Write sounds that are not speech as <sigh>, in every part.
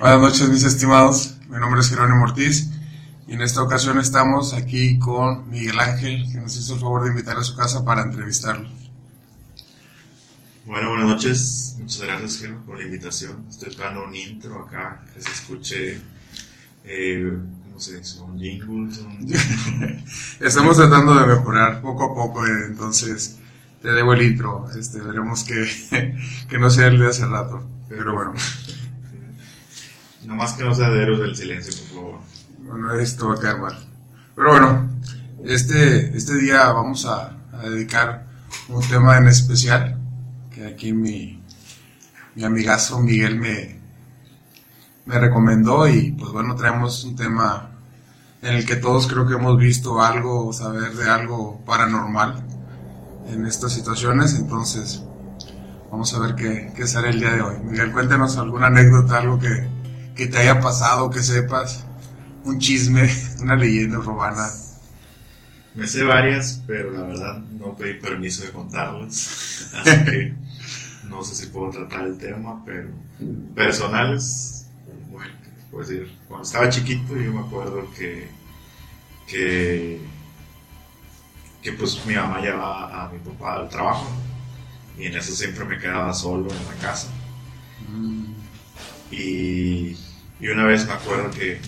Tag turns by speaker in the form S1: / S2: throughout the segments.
S1: Buenas noches, mis estimados. Mi nombre es Jerónimo Ortiz y en esta ocasión estamos aquí con Miguel Ángel, que nos hizo el favor de invitar a su casa para entrevistarlo.
S2: Bueno, buenas noches. Muchas gracias, Jerónimo, por la invitación. Estoy esperando un intro acá que se escuche, eh, ¿cómo se dice? Un jingle. Un... <laughs>
S1: Estamos tratando de mejorar poco a poco, eh, entonces te debo el intro. Este, veremos que, <laughs> que no sea el de hace rato, pero bueno.
S2: No más que no sea de héroes del silencio, por favor.
S1: Bueno, esto va a quedar mal. Pero bueno, este, este día vamos a, dedicar un tema en especial que aquí mi, mi amigazo Miguel me, me recomendó y pues bueno, traemos un tema en el que todos creo que hemos visto algo o saber de algo paranormal en estas situaciones, entonces vamos a ver qué, qué sale el día de hoy. Miguel, cuéntanos alguna anécdota, algo que, que te haya pasado, que sepas, un chisme, <laughs> una leyenda urbana.
S2: Me sé varias, pero la verdad no pedí permiso de contarlas. <laughs> Así que no sé si puedo tratar el tema, pero personales, bueno, ¿qué te puedo decir? Cuando estaba chiquito yo me acuerdo que, que, que pues mi mamá llevaba a mi papá al trabajo y en eso siempre me quedaba solo en la casa. Y, y una vez me acuerdo que,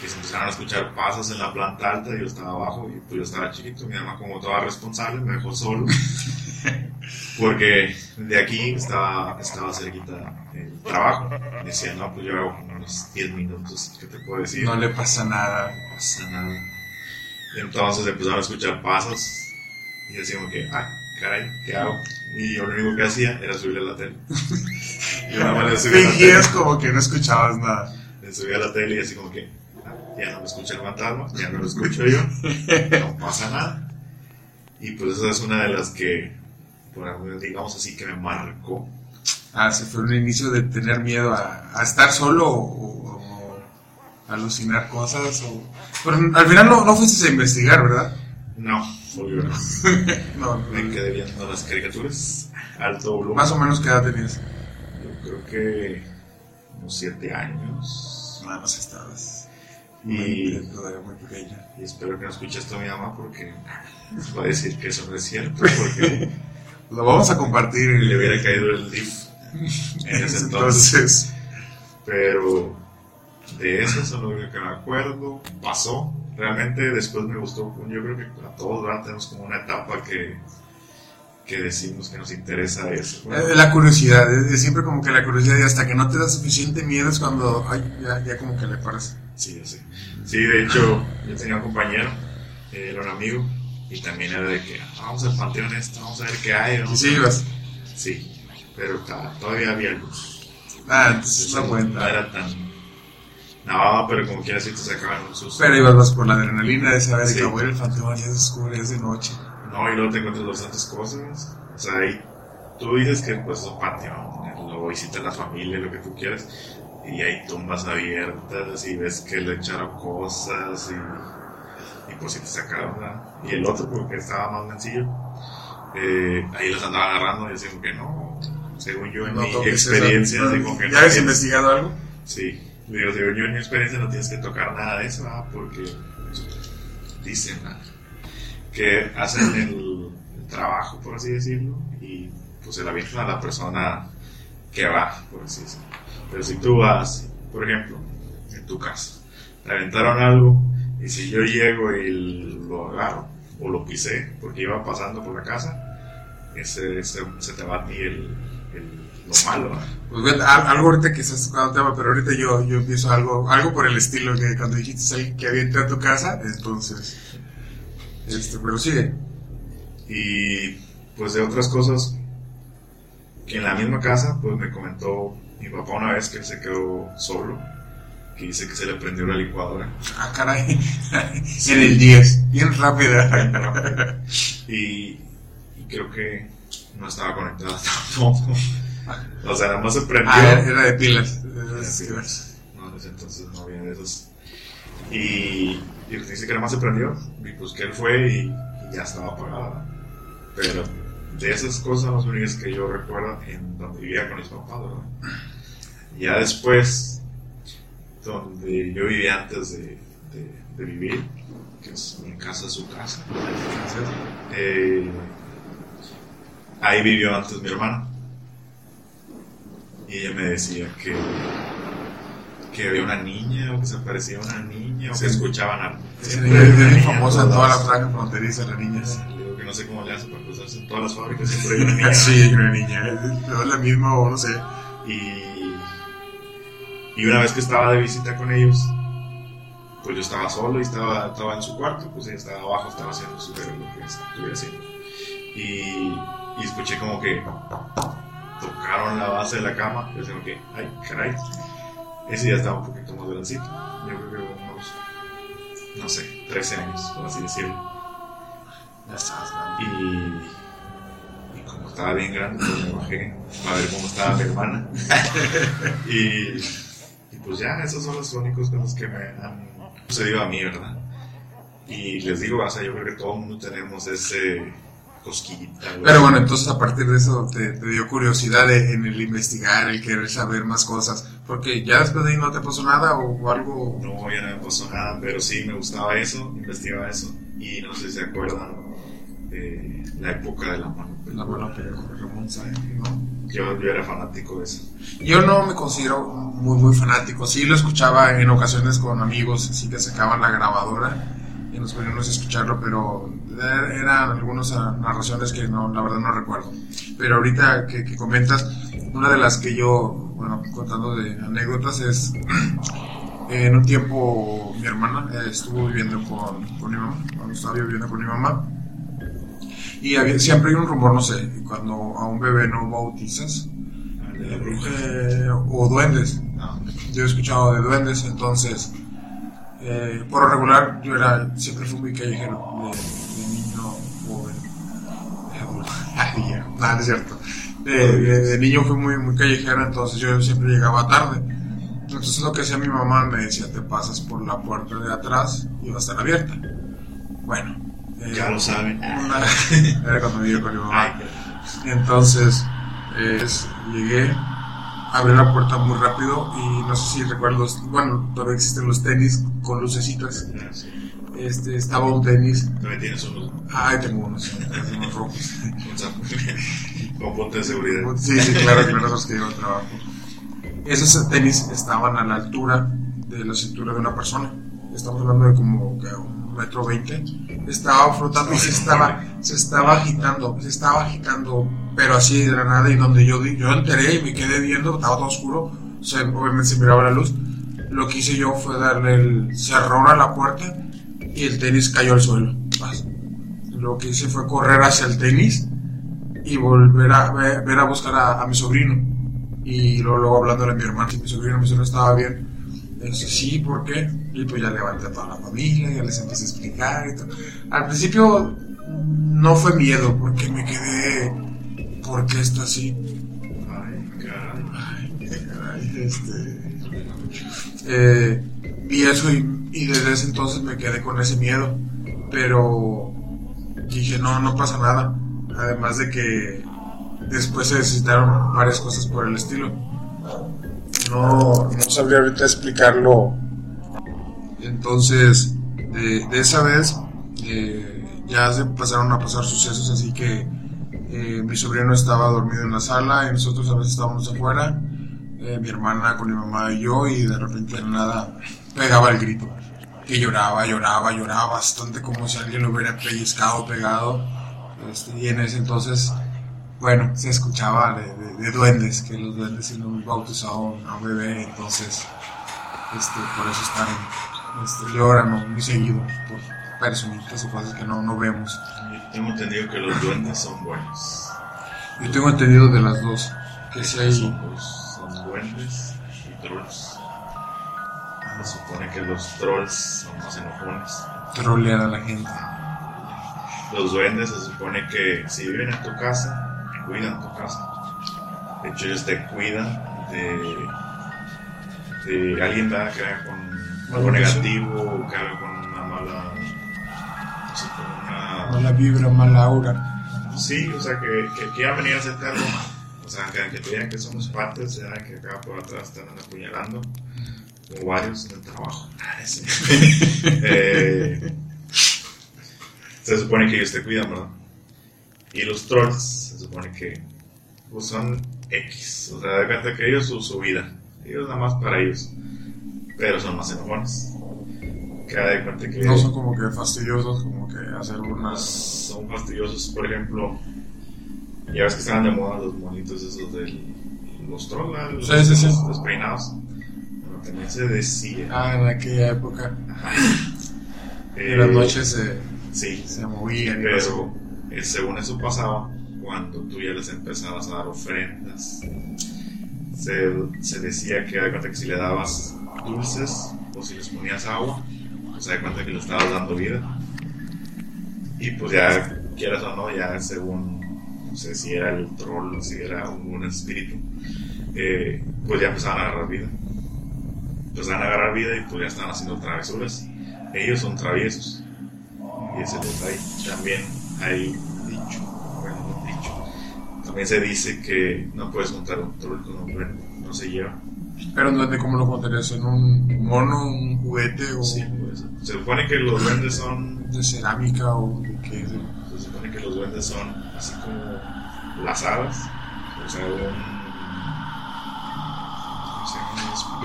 S2: que se empezaron a escuchar pasos en la planta alta y yo estaba abajo y pues yo estaba chiquito, mi mamá como toda responsable me dejó solo <laughs> porque de aquí estaba, estaba cerquita el trabajo. Me decía, no, pues yo hago como unos 10 minutos, ¿qué te puedo decir?
S1: No le pasa nada.
S2: No pasa nada. Entonces empezaron a escuchar pasos y yo decía como que, ah, caray, ¿qué hago? Y yo lo único que hacía era subirle a la tele. <laughs> yo nada más le subía a la tele.
S1: Fingías como que no escuchabas nada.
S2: Le a la tele y así como que, ah, ya no me escucha el fantasma, ya no lo escucho yo, no pasa nada. Y pues esa es una de las que, digamos así, que me marcó.
S1: Ah, se fue un inicio de tener miedo a, a estar solo o, o alucinar cosas. O... Pero al final no, no fuiste a investigar, ¿verdad?
S2: No, obvio no. <laughs>
S1: no,
S2: Me quedé viendo las caricaturas, alto volumen.
S1: Más o menos qué edad tenías.
S2: Yo creo que unos 7 años.
S1: Nada más estabas.
S2: Y-
S1: Muy- todavía muy pequeña.
S2: Y espero que no escuche esto a mi mamá porque va a decir que eso no es cierto, porque <laughs>
S1: Lo vamos a compartir. en-
S2: le hubiera caído el DIF en ese <laughs> entonces. Pero de eso es lo único que me acuerdo. Pasó. Realmente después me gustó. Yo creo que a todos ¿verdad? tenemos como una etapa que, que decimos que nos interesa eso.
S1: eh, la curiosidad, es, es siempre como que la curiosidad y hasta que no te da suficiente miedo es cuando, ay, ya, ya como que le paras.
S2: Sí, sí. Sí, de hecho, yo tenía un compañero, eh, era un amigo, y también era de que "Ah, vamos al panteón esto, vamos a ver qué hay. Vamos
S1: sí
S2: a-".
S1: ibas.
S2: Sí, pero todavía había luz.
S1: Ah, entonces no
S2: no
S1: cuenta.
S2: era tan. No, pero como quieras, sí te sacaban un susto.
S1: Pero ibas más por la adrenalina de saber
S2: Sí.
S1: que el fantasma ya se descubre, es de noche.
S2: No, y luego te encuentras bastantes cosas. O sea, ahí tú dices que pues es un panteón, lo visitas la familia, lo que tú quieras, y hay tumbas abiertas y ves que le echaron cosas y, y pues sí te sacaron. ¿verdad? Y el otro, porque estaba más sencillo, eh, ahí los andaba agarrando y como que no, según yo en
S1: No
S2: mi experiencia, así como que no
S1: ¿Ya habías
S2: tienes-
S1: investigado algo?
S2: Sí, digo, según yo en mi experiencia no tienes que tocar nada de eso, porque dicen ah, que hacen el, trabajo, por así decirlo, y pues se la avientan a la persona que va, por así decirlo. Pero si tú vas, por ejemplo, en tu casa, te aventaron algo, y si yo llego y lo agarro, o lo pisé, porque iba pasando por la casa, ese, se te va a ti el, lo malo.
S1: Pues algo ahorita que estás tocando tema, pero ahorita yo, yo empiezo algo, algo por el estilo que cuando dijiste alguien que entrado a tu casa, entonces, este, pero sigue.
S2: Y pues de otras cosas que en la misma casa, pues me comentó mi papá una vez que él se quedó solo, que dice que se le prendió la licuadora.
S1: Ah, caray, <laughs> en el 10, bien rápida.
S2: Y, y creo que no estaba conectada <laughs> tampoco. O sea, nada más se prendió.
S1: Ah, era de pilas.
S2: Era de pilas. No, entonces no había de esos. Y, y dice que nada más se prendió. Y pues que él fue y, ya estaba apagada. Pero de esas cosas las únicas que yo recuerdo en donde vivía con mis papás, ¿verdad? Ya después, donde yo vivía antes de vivir, que es mi casa, su casa. Eh, ahí vivió antes mi hermana. Y ella me decía que, que había una niña, o que se aparecía una niña, o
S1: Sí.
S2: que escuchaban a.
S1: Es muy
S2: hay una niña
S1: famosa en toda la franja fronteriza, la niña. sí.
S2: Que no sé cómo le hace para cruzarse en todas las fábricas, siempre hay una <laughs> niña.
S1: Sí, una niña. Es la misma o no sé.
S2: Y, y una vez que estaba de visita con ellos, pues yo estaba solo y estaba, estaba en su cuarto, pues ella estaba abajo, estaba haciendo su lo que estuviera haciendo. Y, y escuché como que tocaron la base de la cama, y yo como que, ay, caray. Ese ya estaba un poquito más grandecito, yo creo que unos, no sé, 13 años, por así decirlo.
S1: Ya estás grande.
S2: Y, como estaba bien grande, pues me bajé a ver cómo estaba mi hermana. <laughs> y, y pues ya, esos son los únicos cosas que me han sucedido a mí, ¿verdad? Y les digo, o sea, yo creo que todo el mundo tenemos ese cosquillita. güey.
S1: Pero bueno, entonces a partir de eso te, te dio curiosidad de- en el investigar, el querer saber más cosas. Porque ya después de ahí no te pasó nada o, algo.
S2: No, ya no me pasó nada, pero sí me gustaba eso, investigaba eso. Y no sé si se acuerdan de la época de la mano.
S1: La mano pero Ramón Sáenz, ¿no?
S2: Yo, yo era fanático de eso.
S1: Yo no me considero muy, muy fanático. Sí lo escuchaba en ocasiones con amigos, sí que sacaban la grabadora y nos poníamos a escucharlo, pero er- eran algunas narraciones que no, la verdad no recuerdo. Pero ahorita que, comentas, una de las que yo, bueno, contando de anécdotas es, <clears throat> en un tiempo mi hermana eh, estuvo viviendo con, con mi mamá, cuando estaba viviendo con mi mamá. Y había, siempre hay un rumor, no sé, cuando a un bebé no bautizas,
S2: bruja.
S1: eh, o duendes. Yo he escuchado de duendes, entonces, eh, por regular, yo era, siempre fui muy callejero, de, Nada, no es cierto. De, de- de niño fui muy, muy callejero, entonces yo siempre llegaba tarde. Entonces lo que hacía mi mamá me decía, te pasas por la puerta de atrás y va a estar abierta. Bueno. eh,
S2: Ya lo saben.
S1: una- <laughs> era cuando vivía con mi mamá. Entonces, eh, llegué, abrí la puerta muy rápido y no sé si recuerdo, bueno, todavía existen los tenis con lucecitas.
S2: ya, sí.
S1: Este, estaba un tenis,
S2: También tienes unos,
S1: ay, tengo unos, unos rojos.
S2: con <laughs> punto de seguridad.
S1: Sí, sí, claro, claro, los que llevo al trabajo. Esos tenis estaban a la altura de la cintura de una persona. Estamos hablando de como que un metro veinte. Estaba flotando y se estaba, se estaba agitando, se estaba agitando, pero así de la nada. Y donde yo, yo enteré y me quedé viendo, estaba todo oscuro. O sea, obviamente se miraba la luz. Lo que hice yo fue darle el cerrón a la puerta y el tenis cayó al suelo. Lo que hice fue correr hacia el tenis y volver a ver, a buscar a, mi sobrino. Y luego, luego hablándole a mi hermano, si mi sobrino, mi sobrino estaba bien. Dije, sí, ¿por qué? Y pues ya levanté a toda la familia, ya les empecé a explicar y. Al principio no fue miedo, porque me quedé, ¿por qué está así?
S2: Ay, caray.
S1: Ay, caray, este, eh, vi eso y, y desde ese entonces me quedé con ese miedo. Pero dije, no, no pasa nada. Además de que después se necesitaron varias cosas por el estilo. No, no sabría ahorita explicarlo. Entonces, de, de esa vez eh, ya se pasaron a pasar sucesos, así que eh, mi sobrino estaba dormido en la sala y nosotros a veces estábamos afuera, eh, mi hermana con mi mamá y yo, y de repente nada pegaba el grito. Que lloraba, lloraba, lloraba bastante como si alguien lo hubiera pellizcado, pegado. Este, y en ese entonces, bueno, se escuchaba de, de- de duendes, que los duendes si no bautizaban a un bebé, entonces este, por eso están, este, lloran muy seguido por personitas o cosas que no, no vemos.
S2: Yo tengo entendido que los duendes son buenos.
S1: Yo tengo entendido de las dos, que si hay...
S2: Son, los- son duendes y trolls. Se supone que los trolls son más enojones.
S1: trolear a la gente.
S2: Los duendes se supone que si viven en tu casa, cuidan tu casa. De hecho, ellos te cuidan de, de alguien que haga con algo negativo o que haga con una mala. No sé, con una.
S1: Mala vibra, mala aura.
S2: Sí, o sea, que, que quieran venir a hacer cargo. O sea, que, que te digan que somos partes, ya que acá por atrás te andan apuñalando. Como varios en el trabajo. <laughs> <laughs> Eh, se supone que ellos te cuidan, ¿verdad? Y los trolls se supone que pues, son X. O sea, de cuenta que ellos su, su vida. Ellos nada más para ellos. Pero son más enojones. Queda de cuenta que.
S1: No son como que fastidiosos, como que hacer unas.
S2: Son fastidiosos, por ejemplo. Ya ves que estaban de moda los monitos esos de los trolls, los,
S1: Sí, sí, sí.
S2: los despeinados. También se decía.
S1: Ah, en aquella época.
S2: eh,
S1: En las noches se,
S2: Sí,
S1: se movían
S2: pero
S1: eso.
S2: eh, según eso pasaba cuando tú ya les empezabas a dar ofrendas. Se, se decía que cuenta que si le dabas dulces o si les ponías agua, pues da cuenta que le estabas dando vida. Y pues ya, quieras o no, ya según, no sé si era el troll o si era un espíritu, eh, pues ya empezaban a agarrar vida. Empezaban a agarrar vida y pues ya estaban haciendo travesuras. Ellos son traviesos. Y ese detalle. También hay dicho, bueno, no dicho. También se dice que no puedes juntar un troll con un duende, no se lleva.
S1: Pero no de cómo lo contarías en un mono, un juguete o
S2: Sí, pues, se supone que los duendes son,
S1: de cerámica o de qué.
S2: se supone que los duendes son así como las hadas, o sea, un...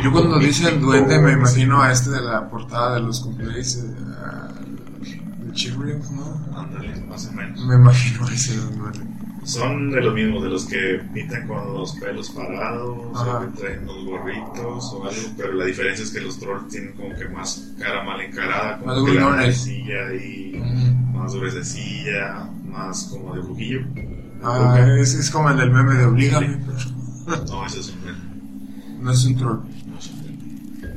S1: yo cuando dice el
S2: místico,
S1: duende me imagino a este de la portada de los cumpleaños eh, de Cheerios, ¿no?
S2: Ándale, más o menos.
S1: Me imagino a ese duende.
S2: Son de los mismos, de los que pintan con los pelos parados,
S1: Ajá.
S2: o que traen los gorritos o algo, pero la diferencia es que los trolls tienen como que más cara mal encarada, como
S1: Más
S2: que la naricilla y
S1: Mm.
S2: más gruesecilla, más como de brujillo.
S1: Ah, es, es como el del meme de Oblígame, pero
S2: No, ese es un men,
S1: no es un troll.
S2: es.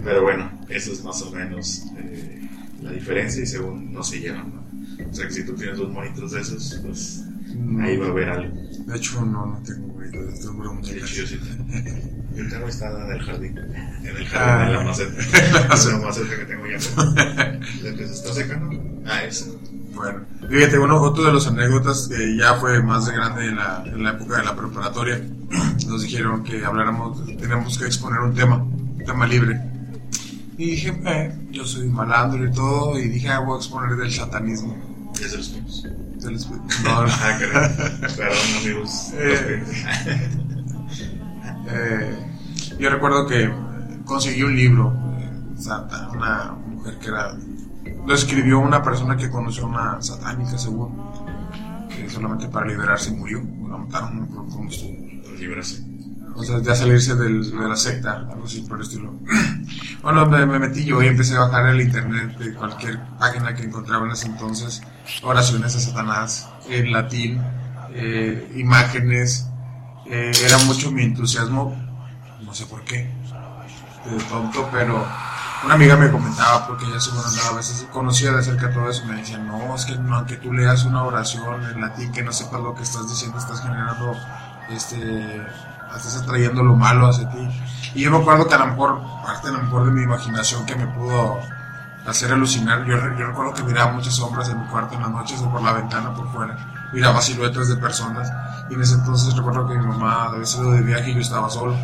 S2: Pero bueno, eso es más o menos eh, la diferencia y según no se llevan. ¿no? O sea que si tú tienes dos monitos de esos, pues
S1: No.
S2: ahí va a haber algo.
S1: De hecho, no, no tengo güeyito, tengo
S2: Qué
S1: muñeca.
S2: chido, sí. Yo tengo <laughs> instalada en el jardín. En el
S1: Ah.
S2: jardín, <laughs> en la maceta. En la maceta que tengo ya. La que se está secando. Ah, esa.
S1: Bueno, fíjate, uno, otro de los anécdotas que ya fue más de grande en la, en la época de la preparatoria, <clears throat> nos dijeron que habláramos, teníamos que exponer un tema, un tema libre. Y dije, eh, yo soy malandro y todo, y dije, ah, voy a exponer del satanismo.
S2: Ya se los fuimos.
S1: Del esp- no, no.
S2: Perdón, amigos.
S1: Eh. Eh, yo recuerdo que conseguí un libro, Santa, una mujer que era. Lo escribió una persona que conoció a una satánica, según. Que solamente para liberarse murió. La mataron, cómo estuvo.
S2: Liberación.
S1: O sea, ya salirse del- de la secta, algo así por el estilo. <clears throat> Bueno, me, me metí yo y empecé a bajar el internet de cualquier página que encontraba en ese entonces. Oraciones a Satanás, en latín, eh, imágenes. Eh, era mucho mi entusiasmo, no sé por qué, de tonto, pero una amiga me comentaba, porque ella andaba a veces conocía de cerca todo eso, me decía, no, es que no, aunque tú leas una oración en latín que no sepas lo que estás diciendo, estás generando este estás atrayendo lo malo hacia ti. Y yo me acuerdo que a lo mejor, parte a lo mejor de mi imaginación que me pudo hacer alucinar, yo, yo recuerdo que miraba muchas sombras en mi cuarto en las noches o por la ventana por fuera, miraba siluetas de personas y en ese entonces recuerdo que mi mamá había sido de viaje y yo estaba solo.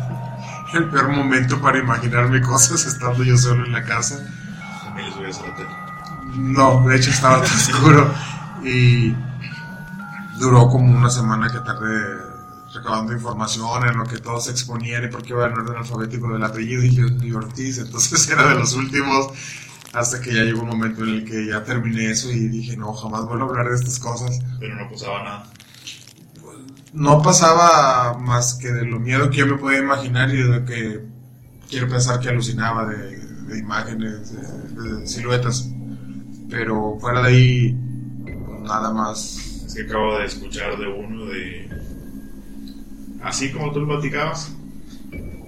S1: <laughs> El peor momento para imaginarme cosas estando yo solo en la casa.
S2: También les voy a hacer la tele.
S1: No, de hecho estaba todo <laughs> oscuro y duró como una semana que tardé recabando información en lo que todos se exponían y porque iba en orden alfabético del apellido y Ortiz, entonces <laughs> era de los últimos hasta que ya llegó un momento en el que ya terminé eso y dije no, jamás vuelvo a hablar de estas cosas.
S2: Pero no pasaba nada.
S1: No pasaba más que de lo miedo que yo me podía imaginar y de lo que quiero pensar que alucinaba de, imágenes, de, siluetas, pero fuera de ahí nada más.
S2: Es que acabo de escuchar de uno de. Así como tú lo platicabas,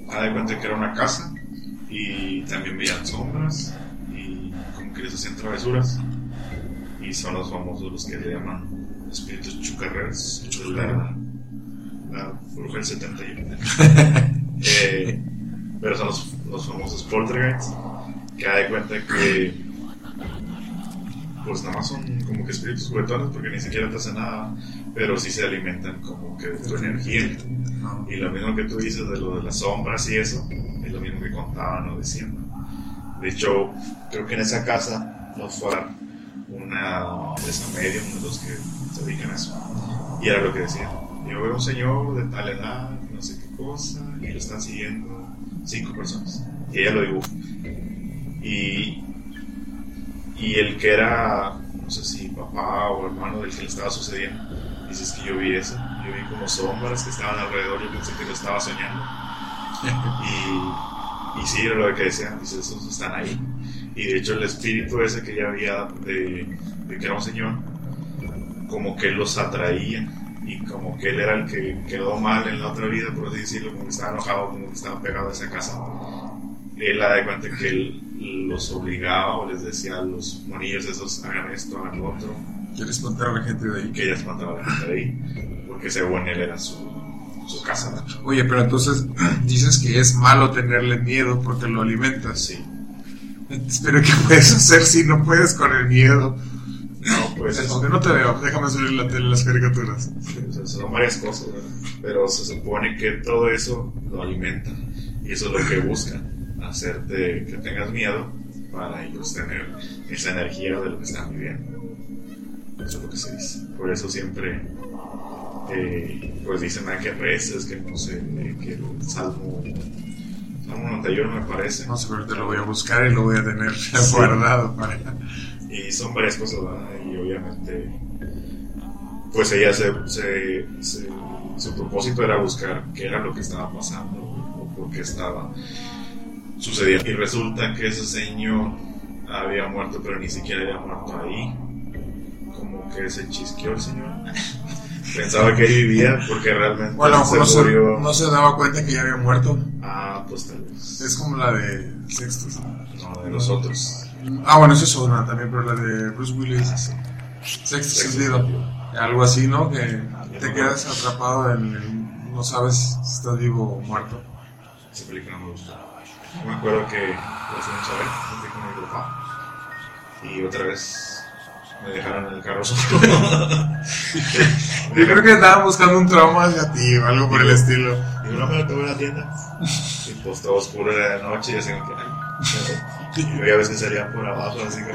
S2: haz de cuenta que era una casa y también veían sombras y como que les hacían travesuras. Y son los famosos los que le llaman espíritus chucarreros, de la, bruja del 71. Eh, pero son los, los famosos poltergeists, que da de cuenta que pues nada más son como que espíritus juguetones porque ni siquiera te hacen nada, pero sí se alimentan como que de tu energía.
S1: No.
S2: Y lo mismo que tú dices de lo de las sombras y eso, es lo mismo que contaban o decían. ¿no? De hecho, creo que en esa casa nos fue una empresa media, uno de los que se dedican a eso. Y era lo que decía. Yo veo un señor de tal edad, no sé qué cosa, y lo están siguiendo cinco personas. Y ella lo dibuja. Y, y el que era, no sé si papá o hermano del que le estaba sucediendo, dices que yo vi eso. Yo vi como sombras que estaban alrededor, yo pensé que lo estaba soñando. <laughs> Y, y sí, era lo que decían, dice, esos están ahí. Y de hecho el espíritu ese que ya había de, de que era un señor, como que los atraía y como que él era el que quedó mal en la otra vida, por así decirlo, como que estaba enojado, como que estaba pegado a esa casa. Él la de cuenta que él los obligaba o les decía a los monillos esos, hagan esto, hagan lo otro.
S1: Quiere espantar a la gente de ahí.
S2: Que ella espantaba a la gente de ahí, porque según él era su, su casa.
S1: Oye, pero entonces <clears throat> dices que es malo tenerle miedo porque lo alimentas.
S2: Sí.
S1: Pero ¿qué puedes hacer si no puedes con el miedo?
S2: No, pues.
S1: No te veo, déjame subir la tele las caricaturas.
S2: Sí, o sea, son varias cosas, ¿verdad? pero se supone que todo eso lo alimenta y eso es lo que buscan, hacerte que tengas miedo para ellos tener esa energía de lo que están viviendo. Eso es lo que se dice. Por eso siempre, eh, pues dicen ah, que reces, que no sé, que el Salmo, Salmo 91 me parece.
S1: No sé, pero te lo voy a buscar y lo voy a tener <laughs> guardado para...
S2: Y son varias cosas, ¿verdad? Y obviamente, pues ella se, se, se, su propósito era buscar qué era lo que estaba pasando o por qué estaba sucediendo. Y resulta que ese señor había muerto, pero ni siquiera había muerto ahí. Como que se chisqueó el señor. <laughs> Pensaba que vivía porque realmente
S1: Bueno,
S2: se
S1: no se,
S2: murió.
S1: no se daba cuenta que ya había muerto.
S2: Ah, pues tal vez.
S1: Es como la de Sextos.
S2: No, de los otros.
S1: Ah, bueno, esa es una también, pero la de Bruce Willis.
S2: Ah, sí.
S1: Sexto sentido. Algo así, ¿no? Que te quedas atrapado en, en- no sabes si estás vivo o muerto.
S2: Esa película no me gustó. Yo me acuerdo que la fuimos a ver, me fui con mi papá. Y otra vez me dejaron en el carro solo. <laughs>
S1: Yo creo que andaban buscando un trauma hacia ti o algo por el estilo.
S2: Digo, no, pero te voy a la tienda. Y pues todo oscuro era de noche y así que. Yo a veces salía por abajo, así que.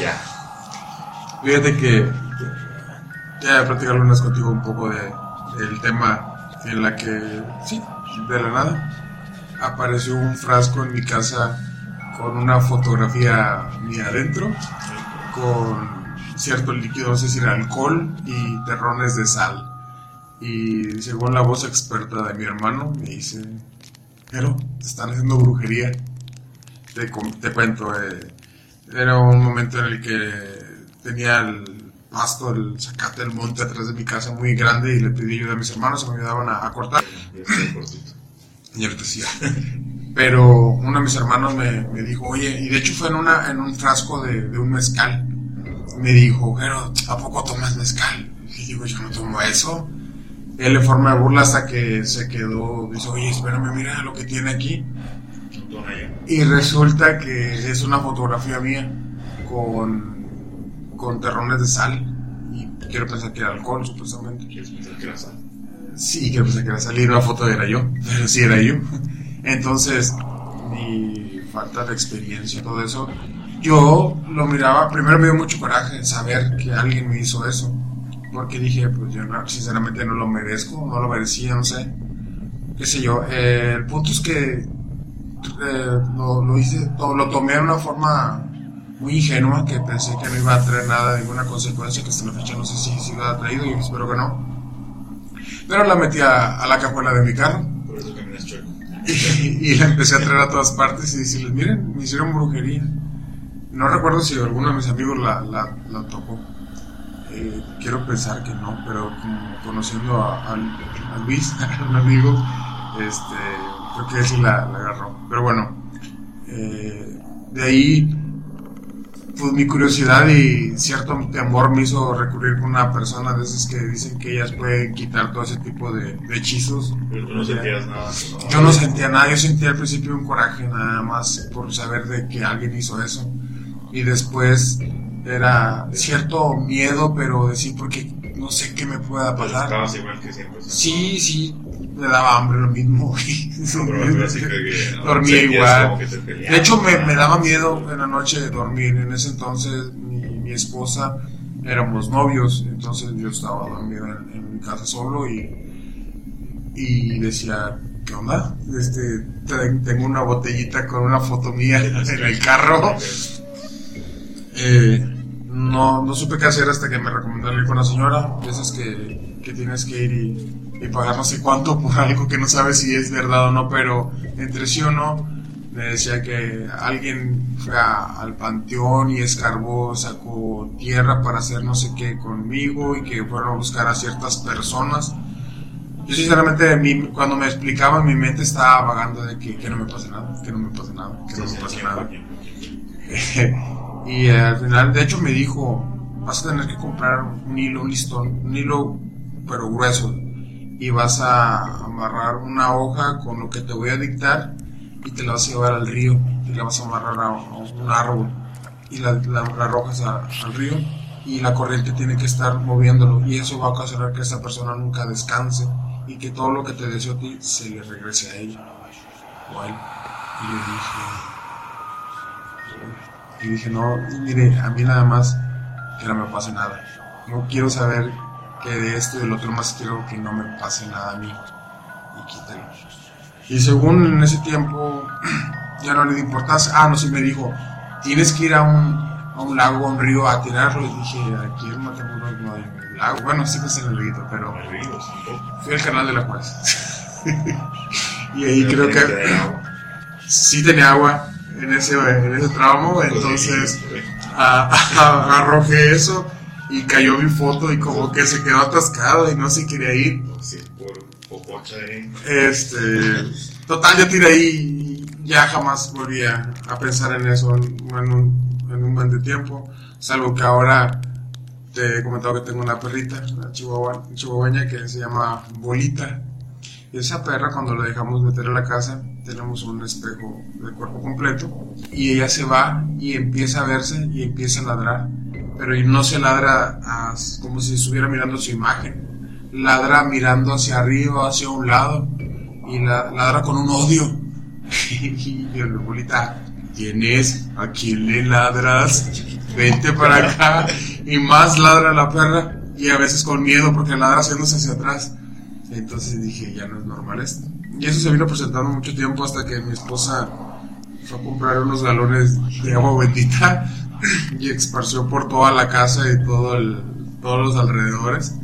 S2: Ya.
S1: Fíjate que ya platicar algunas contigo un poco de, del tema en la que, sí, de la nada, apareció un frasco en mi casa con una fotografía mía adentro, con cierto líquido, si era alcohol y terrones de sal. Y según la voz experta de mi hermano, me dice, pero te están haciendo brujería. Te, te cuento, eh, era un momento en el que tenía el pasto, el zacate del monte atrás de mi casa muy grande y le pedí ayuda a mis hermanos, me ayudaban a, a cortar. <coughs> Y ahorita sí. <laughs> Pero uno de mis hermanos me, me dijo, oye, y de hecho fue en, una, en un frasco de, de un mezcal. Me dijo, pero ¿a poco tomas mezcal? Y digo, yo no tomo eso. Él en forma de burla hasta que se quedó, dice, oye, espérame, mira lo que tiene aquí. Y resulta que es una fotografía mía con, con terrones de sal. Y quiero pensar que era alcohol, supuestamente.
S2: ¿Quieres pensar que era sal?
S1: Sí, quiero pensar que era salir una foto era yo, pero sí era yo. Entonces, mi falta de experiencia y todo eso, yo lo miraba, primero me dio mucho coraje saber que alguien me hizo eso, porque dije, pues yo no, sinceramente no lo merezco, no lo merecía, no sé, qué sé yo. Eh, el punto es que eh, lo, lo hice, lo tomé de una forma muy ingenua, que pensé que no iba a traer nada, ninguna consecuencia, que hasta la fecha no sé si, si lo ha traído y espero que no. Pero la metí a, la cajuela de mi carro y, y la empecé a traer a todas partes y decirles, miren, me hicieron brujería. No recuerdo si alguno de mis amigos la, la, la tocó. Eh, quiero pensar que no, pero como conociendo a, a- a Luis, <laughs> a un amigo, este, creo que sí la, la agarró. Pero bueno, eh, de ahí, pues mi curiosidad y cierto temor me hizo recurrir con una persona de esas que dicen que ellas pueden quitar todo ese tipo de, de hechizos.
S2: Pero tú no sentías nada.
S1: Yo no sentía nada, yo sentía al principio un coraje nada más por saber de que alguien hizo eso. Y después era cierto miedo, pero decir porque no sé qué me pueda
S2: Pues
S1: pasar.
S2: estabas igual que siempre. Sí,
S1: sí, me daba hambre lo mismo. <laughs> Dormía igual. De hecho, me, me daba miedo en la noche de dormir. En ese entonces, mi, mi esposa éramos novios, entonces yo estaba dormido en, en mi casa solo y, y decía, ¿qué onda? Este, te- tengo una botellita con una foto mía <laughs> en el carro. Eh, no, no supe qué hacer hasta que me recomendaron ir con la señora. De esas que, que tienes que ir y, y pagar no sé cuánto por algo que no sabes si es verdad o no, pero entre sí o no, me decía que alguien fue a- al panteón y escarbó, sacó tierra para hacer no sé qué conmigo y que fueron a buscar a ciertas personas. Yo sinceramente, mi- cuando me explicaba, mi mente estaba vagando de que, no me pase nada, que no me pase nada, que no me pase nada. <laughs> y eh, al final, de hecho, me dijo, vas a tener que comprar un hilo, un listón, un hilo pero grueso, y vas a amarrar una hoja con lo que te voy a dictar y te la vas a llevar al río y la vas a amarrar a, un árbol y la, la, arrojas al río y la corriente tiene que estar moviéndolo y eso va a ocasionar que esa persona nunca descanse y que todo lo que te deseo a ti se le regrese a ella o a él. Y yo dije, y dije, no, y mire, a mí nada más que no me pase nada. No quiero saber que de esto y del otro más quiero que no me pase nada a mí. Y quítalo. Y según en ese tiempo, <clears throat> ya no le di importancia. Ah, no, sí me dijo, tienes que ir a un, a un lago, a un río a tirarlo. Y dije, aquí en Matamoros no hay lago. Bueno, sí que es en el río, pero
S2: Me río, tampoco.
S1: fui al canal de la Juárez. <laughs> y ahí creo
S2: Pero
S1: que
S2: dar agua.
S1: sí tenía agua en ese, en ese tramo, entonces a- eso y cayó mi foto y como que se quedó atascado y no se quería ir.
S2: Sí, por popocha ahí.
S1: Este, total, yo tiré ahí y ya jamás volví a, pensar en eso en, en un, en un buen de tiempo, salvo que ahora te he comentado que tengo una perrita, una chihuahua, chihuahueña que se llama Bolita. Y esa perra cuando la dejamos meter a la casa, tenemos un espejo de cuerpo completo y ella se va y empieza a verse y empieza a ladrar, pero no se ladra a- como si estuviera mirando su imagen, ladra mirando hacia arriba, hacia un lado y la, ladra con un odio. <laughs> y le bolita, ¿quién es? ¿A quién le ladras? Vente para acá. Y más ladra la perra y a veces con miedo porque ladra haciéndose hacia atrás. Entonces dije, ya no es normal esto. Y eso se vino presentando mucho tiempo hasta que mi esposa fue a comprar unos galones de agua bendita y esparció por toda la casa y todo el, todos los alrededores.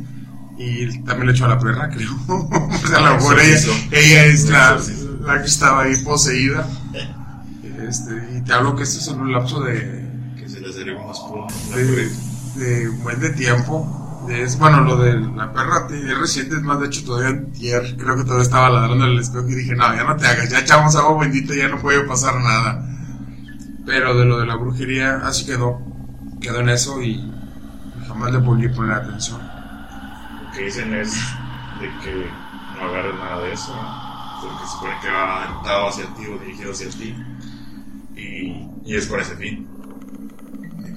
S1: Y también le echó a la perra, <laughs> creo. o sea, a lo mejor ella, ella es la, la que estaba ahí poseída. Este, y te hablo que esto es en un lapso de,
S2: Que se le salió una
S1: de, de un buen de tiempo. Es, bueno, lo de la perra es reciente, es más, de hecho, todavía antier, creo que todavía estaba ladrando en el espejo y dije, no, ya no te hagas, ya echamos agua bendita, ya no puede pasar nada. Pero de lo de la brujería, así quedó, quedó en eso y jamás le volví a poner atención.
S2: Lo que dicen es de que no agarres nada de eso, porque se supone que va orientado hacia ti o dirigido hacia ti. Y, y es por ese fin.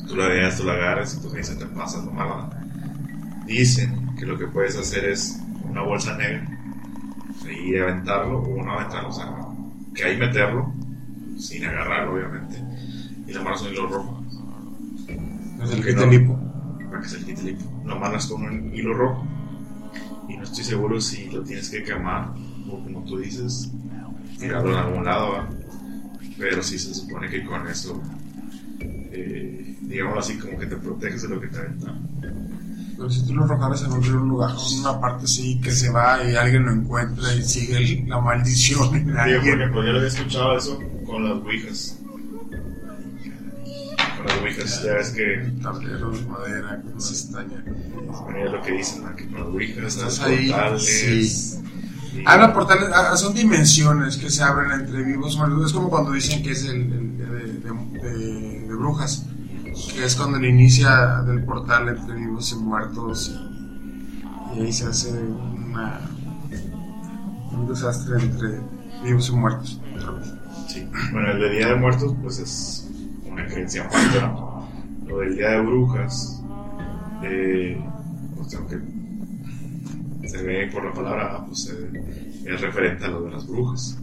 S2: Tú la veas, tú la agarres y tú dices, te pasas lo malo. Dicen que lo que puedes hacer es una bolsa negra y aventarlo, o no aventarlo, o sea, que ahí meterlo, sin agarrarlo, obviamente, y le amarras un hilo rojo
S1: Es el
S2: Ok,
S1: que
S2: no.
S1: te lipo.
S2: para que se le quite el hipo. Lo amarras con un hilo rojo y no estoy seguro si lo tienes que quemar o como tú dices, tirarlo en algún lado, ¿va? pero sí se supone que con eso, eh, digamos así, como que te proteges de lo que te aventa.
S1: Pero si tú lo arrojaras en un lugar, en una parte así que se va y alguien lo encuentra y sigue el- la maldición en
S2: Digo, por
S1: alguien.
S2: ejemplo, yo lo había escuchado eso con las ouijas. Con las ouijas, ya ves que
S1: Tableros de madera,
S2: bueno, es lo que dicen, ¿no? que con las ouijas,
S1: Estás
S2: los
S1: ahí,
S2: portales,
S1: sí.
S2: y-
S1: Habla portales, ah, son dimensiones que se abren entre vivos y muertos. Es como cuando dicen que es el, el de, de- de- de brujas, que es cuando le inicia del portal entre vivos y muertos y, y ahí se hace una, un desastre entre vivos y muertos. otra vez.
S2: Bueno, el de Día de Muertos, pues es una creencia ¿no? Lo del Día de Brujas, eh, pues aunque se ve por la palabra, pues se es referente a lo de las brujas.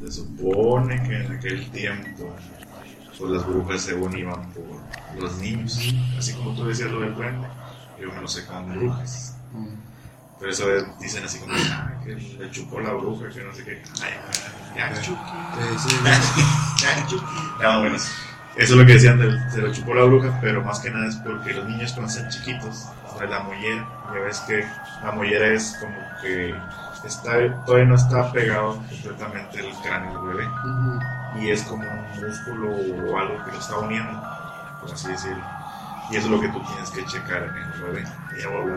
S2: Se supone que en aquel tiempo pues las brujas según iban por los niños, así como tú decías lo del duende, yo me lo sé con brujas. Pero eso es- dicen así como, ah, que le chupó la bruja, que no sé qué. Ay, ya, chuki, ya, chuki. <laughs> No, bueno, eso es lo que decían, del- se lo chupó la bruja, pero más que nada es porque los niños cuando están chiquitos, de la mollera, ya ves que la mollera es como que está, todavía no está pegado completamente el cráneo del bebé y es como un músculo o algo que lo está uniendo, por así decirlo. Y eso es lo que tú tienes que checar en el bebé. Ya voy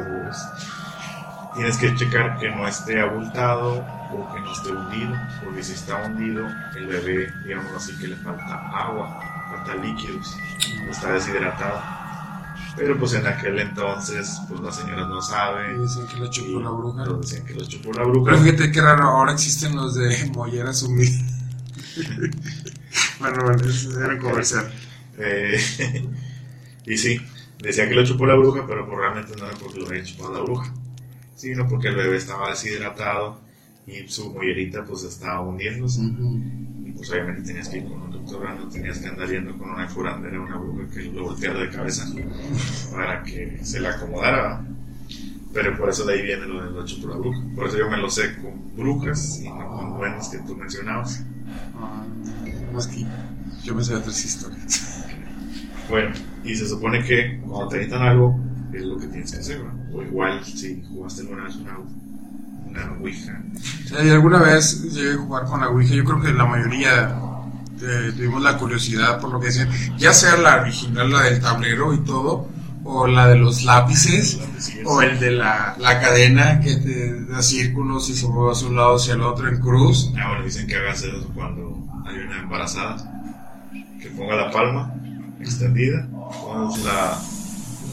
S2: Tienes que checar que no esté abultado o que no esté hundido, porque si está hundido, el bebé, digamos así, que le falta agua, falta líquidos, está deshidratado. Pero pues en aquel entonces, pues las señoras no
S1: Y
S2: saben.
S1: dicen que le chupó la bruja.
S2: Lo decían que lo chupó la bruja.
S1: Pero fíjate que raro, ahora existen los de molleras humidas. bueno, bueno, ese era un comercial.
S2: Eh, <laughs> y sí, decía que lo chupó la bruja, pero pues realmente no era porque lo había chupado la bruja, sino porque el bebé estaba deshidratado y su mollerita pues estaba hundiéndose. Y pues obviamente tenías que ir con un doctor, no tenías que andar yendo con una curandera, una bruja que lo volteara de cabeza para que se la acomodara. Pero por eso de ahí viene lo de lo chupó la bruja. Por eso yo me lo sé con brujas y no con duendes que tú mencionabas.
S1: Ah, más que yo me sé otras historias.
S2: Bueno, y se supone que cuando te necesitan algo, es lo que tienes que hacer, ¿verdad? O igual si jugaste alguna vez una, una Ouija.
S1: Y alguna vez llegué a jugar con la Ouija. Yo creo que la mayoría eh, tuvimos la curiosidad por lo que decían, ya sea la original, la del tablero y todo, o la de los lápices, o el de la, la cadena que te da círculos y se mueve hacia un lado hacia el otro en cruz.
S2: Ahora dicen que hagas eso cuando hay una embarazada, que ponga la palma extendida, pones la,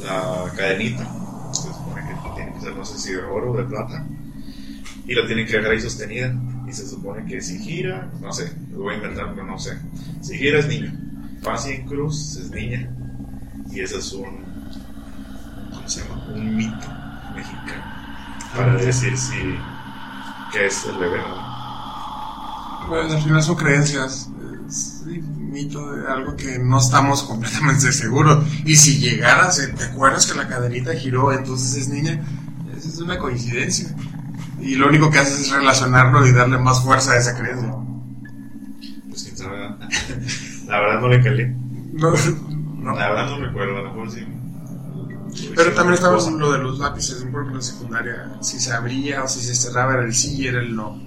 S2: la cadenita, se supone que tiene que ser, no sé si de oro o de plata, y la tienen que dejar ahí sostenida, y se supone que si gira, no sé, lo voy a inventar, pero no sé, si gira es niño, pasa en cruz es niña, y ese es un, ¿cómo se llama? Un mito mexicano, para decir si, que es el bebé, ¿no?
S1: Pues al final son creencias, un mito algo que no estamos <laughs> completamente seguros. Y si llegaras, ¿te acuerdas que la cadenita giró, entonces es niña? Esa es una coincidencia. Y lo único que haces es relacionarlo y darle más fuerza a esa creencia.
S2: Pues quién sabe. ¿verdad? <laughs> La verdad no le calé.
S1: No, no.
S2: La verdad no recuerdo, a lo mejor sí.
S1: Pero también estaba lo de los lápices, por ejemplo, en secundaria, si se abría o si se cerraba era el sí y era el no.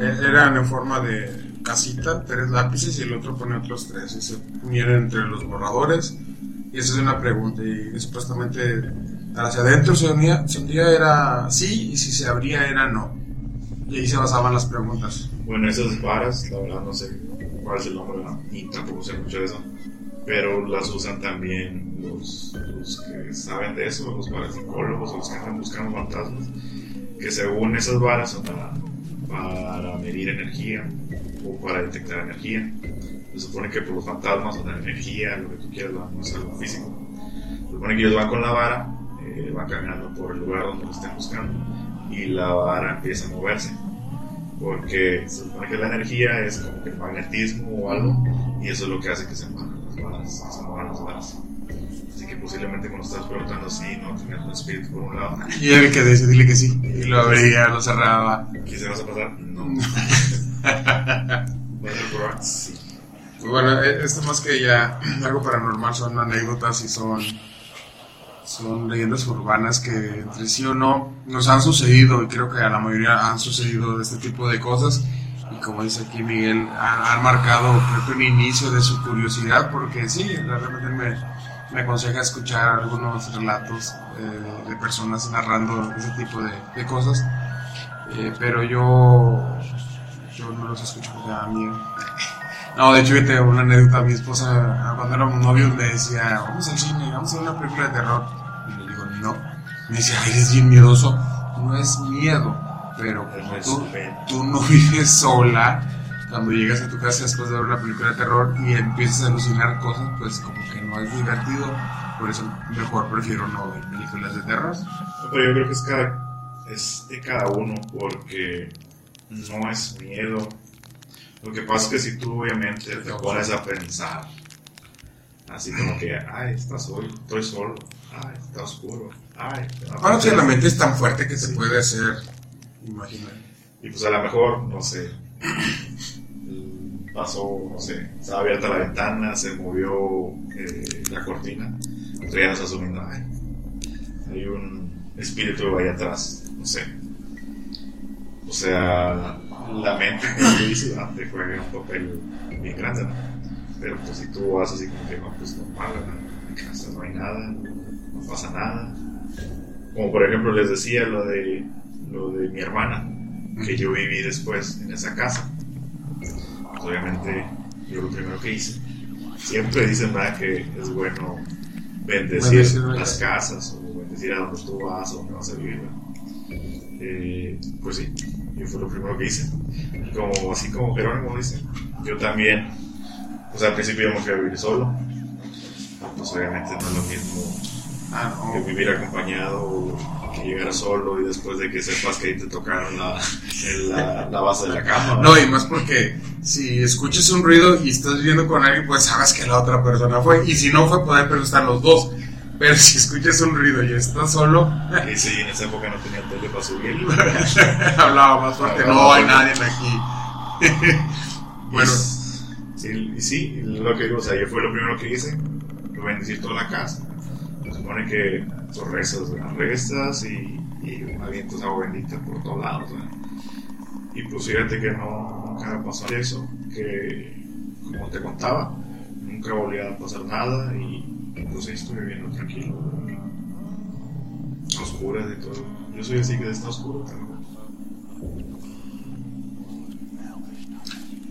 S1: Eh, Eran en forma de casita, tres lápices y el otro pone otros tres. Y se unieron entre los borradores. Y esa es una pregunta. Y supuestamente hacia adentro se unía, se hundía era sí y si se abría era no. Y ahí se basaban las preguntas.
S2: Bueno, esas varas, la verdad no sé cuál es el nombre, y tampoco sé mucho de eso. Pero las usan también los, los que saben de eso, los parapsicólogos los que andan buscando fantasmas. Que según esas varas son para, para medir energía o para detectar energía. Se supone que por los fantasmas o la energía, lo que tú quieras, no es algo físico. Se supone que ellos van con la vara, eh, van caminando por el lugar donde lo estén buscando y la vara empieza a moverse. Porque se supone que la energía es como que el magnetismo o algo y eso es lo que hace que se muevan las varas, se muevan las varas. Así que posiblemente cuando estás preguntando así, no tengas un espíritu por un lado.
S1: Y era el que decía, dile que sí. Y lo abría, lo cerraba.
S2: ¿Qué se vas a pasar? No. <laughs> ¿Vas a? Sí.
S1: Pues bueno, eh, esto más que ya <clears throat> algo paranormal son anécdotas y son, son leyendas urbanas que entre sí o no nos han sucedido y creo que a la mayoría han sucedido este tipo de cosas y como dice aquí Miguel, han, marcado creo que un inicio de su curiosidad porque sí, realmente me, me aconseja escuchar algunos relatos eh, de personas narrando ese tipo de, cosas, Eh, pero yo, yo no los escucho me da miedo. No, de hecho, tengo una anécdota. Mi esposa, cuando éramos novios, me decía: Vamos al cine, vamos a ver una película de terror. Y le digo: No. Me dice: Ay, eres bien miedoso. No es miedo, pero como tú, tú no <laughs> vives sola, cuando llegas a tu casa después de ver una película de terror y empiezas a alucinar cosas, pues como que no es divertido. Por eso, mejor prefiero no ver películas de terror.
S2: Pero yo creo que es, cada, es de cada uno porque no es miedo. Lo que pasa es que si tú obviamente te pones a pensar, así como que, ay, está solo, estoy solo, ay, está oscuro, ay.
S1: Bueno, si la mente es tan fuerte que se puede hacer, imaginar.
S2: Y pues a lo mejor, no sé, pasó, no sé, estaba abierta la ventana, se movió eh, la cortina, tú ya estás asumiendo, ay, hay un espíritu ahí atrás, no sé. O sea, la mente, tú <laughs> dices, te juega un papel bien grande, ¿no? Pero pues si tú vas así como que, no, pues normal, ¿no? en casa no hay nada, no pasa nada. Como por ejemplo les decía lo de, lo de mi hermana, que yo viví después en esa casa. Pues, obviamente yo lo primero que hice, siempre dicen ¿verdad? que es bueno bendecir, las casas o bendecir a donde tú vas o donde vas a vivir. Eh, pues sí, fue lo primero que hice. Y como, así como Jerónimo dice, yo también, pues al principio yo me fui a vivir solo. Pues obviamente no es lo mismo
S1: Ah,
S2: que vivir acompañado que llegar solo y después de que sepas que ahí te tocaron la, la, la base de la cama.
S1: No, y más porque si escuchas un ruido y estás viviendo con alguien, pues sabes que la otra persona fue. Y si no fue, pero están los dos. Pero si escuchas un ruido y estás solo,
S2: Y sí, en esa época no tenía tele para subir. <laughs>
S1: hablaba más fuerte. No hay nadie aquí. <laughs> bueno,
S2: Sí, y sí, lo que digo, o sea, yo fue lo primero que hice, bendecir toda la casa. Se supone que tú rezas, ¿verdad? rezas y, y avientas agua bendita por todos lados. ¿verdad? Y pues fíjate que no, nunca me pasó eso, que como te contaba, nunca volvía a pasar nada y pues ahí estoy viviendo tranquilo. oscuras y todo. Yo soy así que está oscuro también.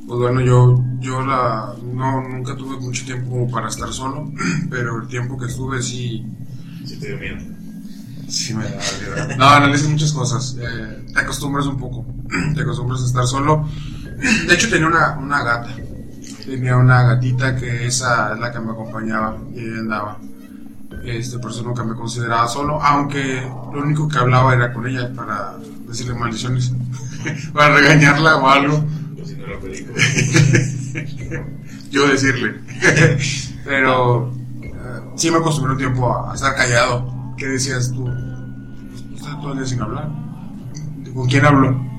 S1: pues bueno, yo, yo la, no, nunca tuve mucho tiempo para estar solo, <clears throat> pero el tiempo que estuve sí,
S2: Si te dio miedo.
S1: Sí, me da miedo. No, analizas muchas cosas. eh, te acostumbras un poco. <clears throat> Te acostumbras a estar solo. <clears throat> De hecho, tenía una, una gata. Tenía una gatita que esa es la que me acompañaba y ella andaba. Este, por eso nunca me consideraba solo, aunque lo único que hablaba era con ella para decirle maldiciones, <laughs> para regañarla o algo. <laughs>
S2: Yo
S1: decirle. <laughs> Pero eh, sí me acostumbré un tiempo a, a estar callado. ¿Qué decías tú? Estaba todo el día sin hablar. ¿Con quién hablo?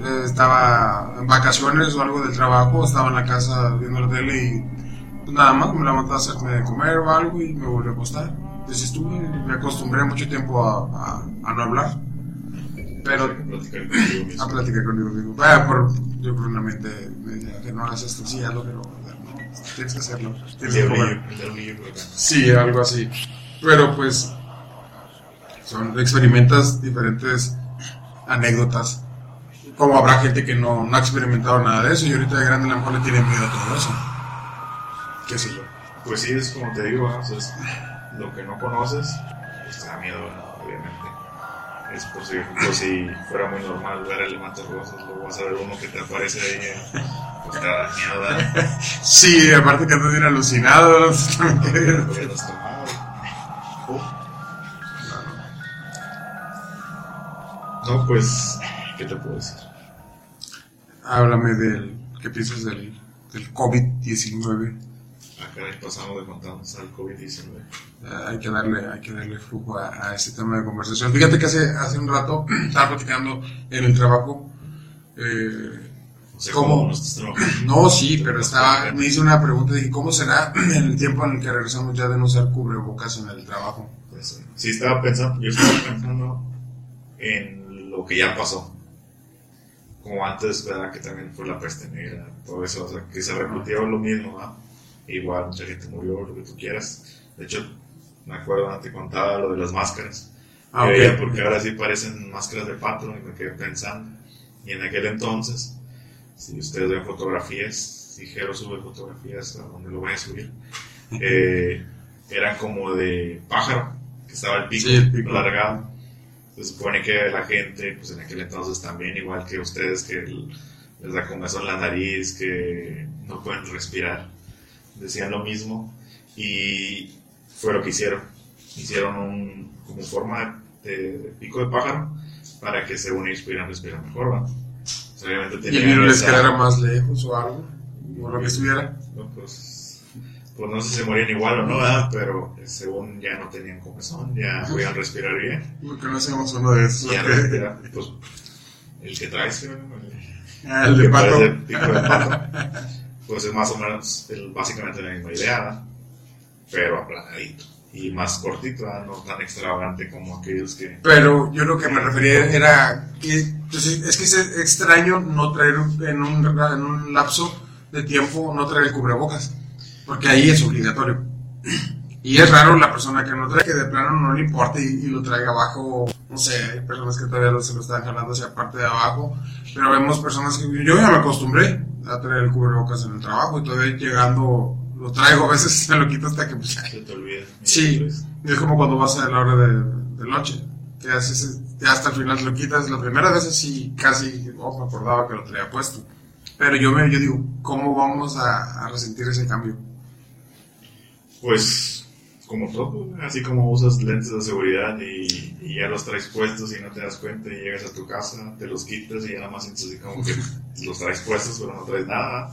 S1: Eh, estaba en vacaciones o algo del trabajo, estaba en la casa viendo la tele y pues, nada más me levantaba a hacerme de comer o algo y me volví a acostar. Entonces estuve, me acostumbré mucho tiempo a, a- a no hablar. Pero a platicar conmigo mismo. Vaya, por, yo por una mente me decía que no hagas esto, sí, hazlo, pero tienes que hacerlo. Tienes que comer. Sí, algo así. Pero pues son experimentas diferentes anécdotas. Como habrá gente que no, no ha experimentado nada de eso y ahorita de grande a lo mejor le tiene miedo a todo eso. ¿Qué sé yo?
S2: Pues sí, es como te digo, ¿no? O sea, es lo que no conoces, pues te da miedo, ¿no? obviamente. Es por si, ejemplo, si fuera muy normal ver elementos rosas, luego vas a ver uno que te aparece ahí, eh, pues te da miedo, ¿verdad?
S1: Sí, aparte que andas bien alucinado. ¿no?
S2: Tomado. No, pues, ¿qué te puedo decir?
S1: Háblame del. ¿Qué piensas del, del COVID-19?
S2: Acá pasamos de contarnos al COVID-19.
S1: Eh, hay que darle, hay que darle flujo a, a este tema de conversación. Fíjate que hace, hace un rato <clears throat> estaba platicando en el trabajo. eh,
S2: O sea,
S1: ¿Cómo?
S2: ¿cómo no
S1: sí, pero estaba, me hice una pregunta de cómo será <clears throat> en el tiempo en el que regresamos ya de no usar cubrebocas en el trabajo.
S2: Pues, sí, estaba pensando, yo estaba pensando en lo que ya pasó. Como antes, ¿verdad? Que también fue la peste negra, todo eso, o sea, que se repitió lo mismo, ¿verdad? Igual mucha gente murió, lo que tú quieras. De hecho, me acuerdo, te contaba lo de las máscaras.
S1: Ah,
S2: Que
S1: ok.
S2: veía, porque ahora sí parecen máscaras de pato y me quedé pensando. Y en aquel entonces, si ustedes ven fotografías, si Jero sube fotografías a donde lo voy a subir, eh, eran como de pájaro, que estaba el pico,
S1: Sí, el pico.
S2: alargado. Se supone que la gente, pues en aquel entonces también, igual que ustedes, que el- les da comezón la nariz, que no pueden respirar, decían lo mismo. Y fue lo que hicieron. Hicieron un, como forma de, de pico de pájaro para que según ellos pudieran respirar mejor, ¿va? obviamente
S1: ¿Y el virus les quedara más lejos o algo? O lo que estuviera.
S2: No, pues, pues no sé si se morían igual o no, ¿verdad? pero eh, según ya no tenían comezón, ya podían respirar bien.
S1: Porque no hacemos uno de esos.
S2: Ya pues el que traes, ¿no? El-
S1: Ah, el de pato.
S2: parece pico de pato, pues es más o menos el- básicamente la misma idea, ¿verdad? pero aplanadito y más cortito, ¿verdad? no tan extravagante como aquellos que...
S1: Pero yo lo que me refería era que pues, es que es extraño no traer en un, en un lapso de tiempo, no traer el cubrebocas, porque ahí es obligatorio. Y es raro la persona que no trae, que de plano no le importa y, y lo traiga abajo. No sé, hay personas que todavía se lo están jalando hacia parte de abajo, pero vemos personas que yo ya me acostumbré a traer el cubrebocas en el trabajo y todavía llegando lo traigo, a veces me lo quito hasta que pues,
S2: Se te olvida.
S1: Sí, es como cuando vas a la hora de, de noche, que haces, hasta el final lo quitas. La primera vez sí casi oh, me acordaba que lo traía puesto. Pero yo, me, yo digo, ¿cómo vamos a, a resentir ese cambio?
S2: Pues como todo, así como usas lentes de seguridad y, ya los traes puestos y no te das cuenta y llegas a tu casa, te los quitas y ya nada más sientes así como que los traes puestos pero no traes nada.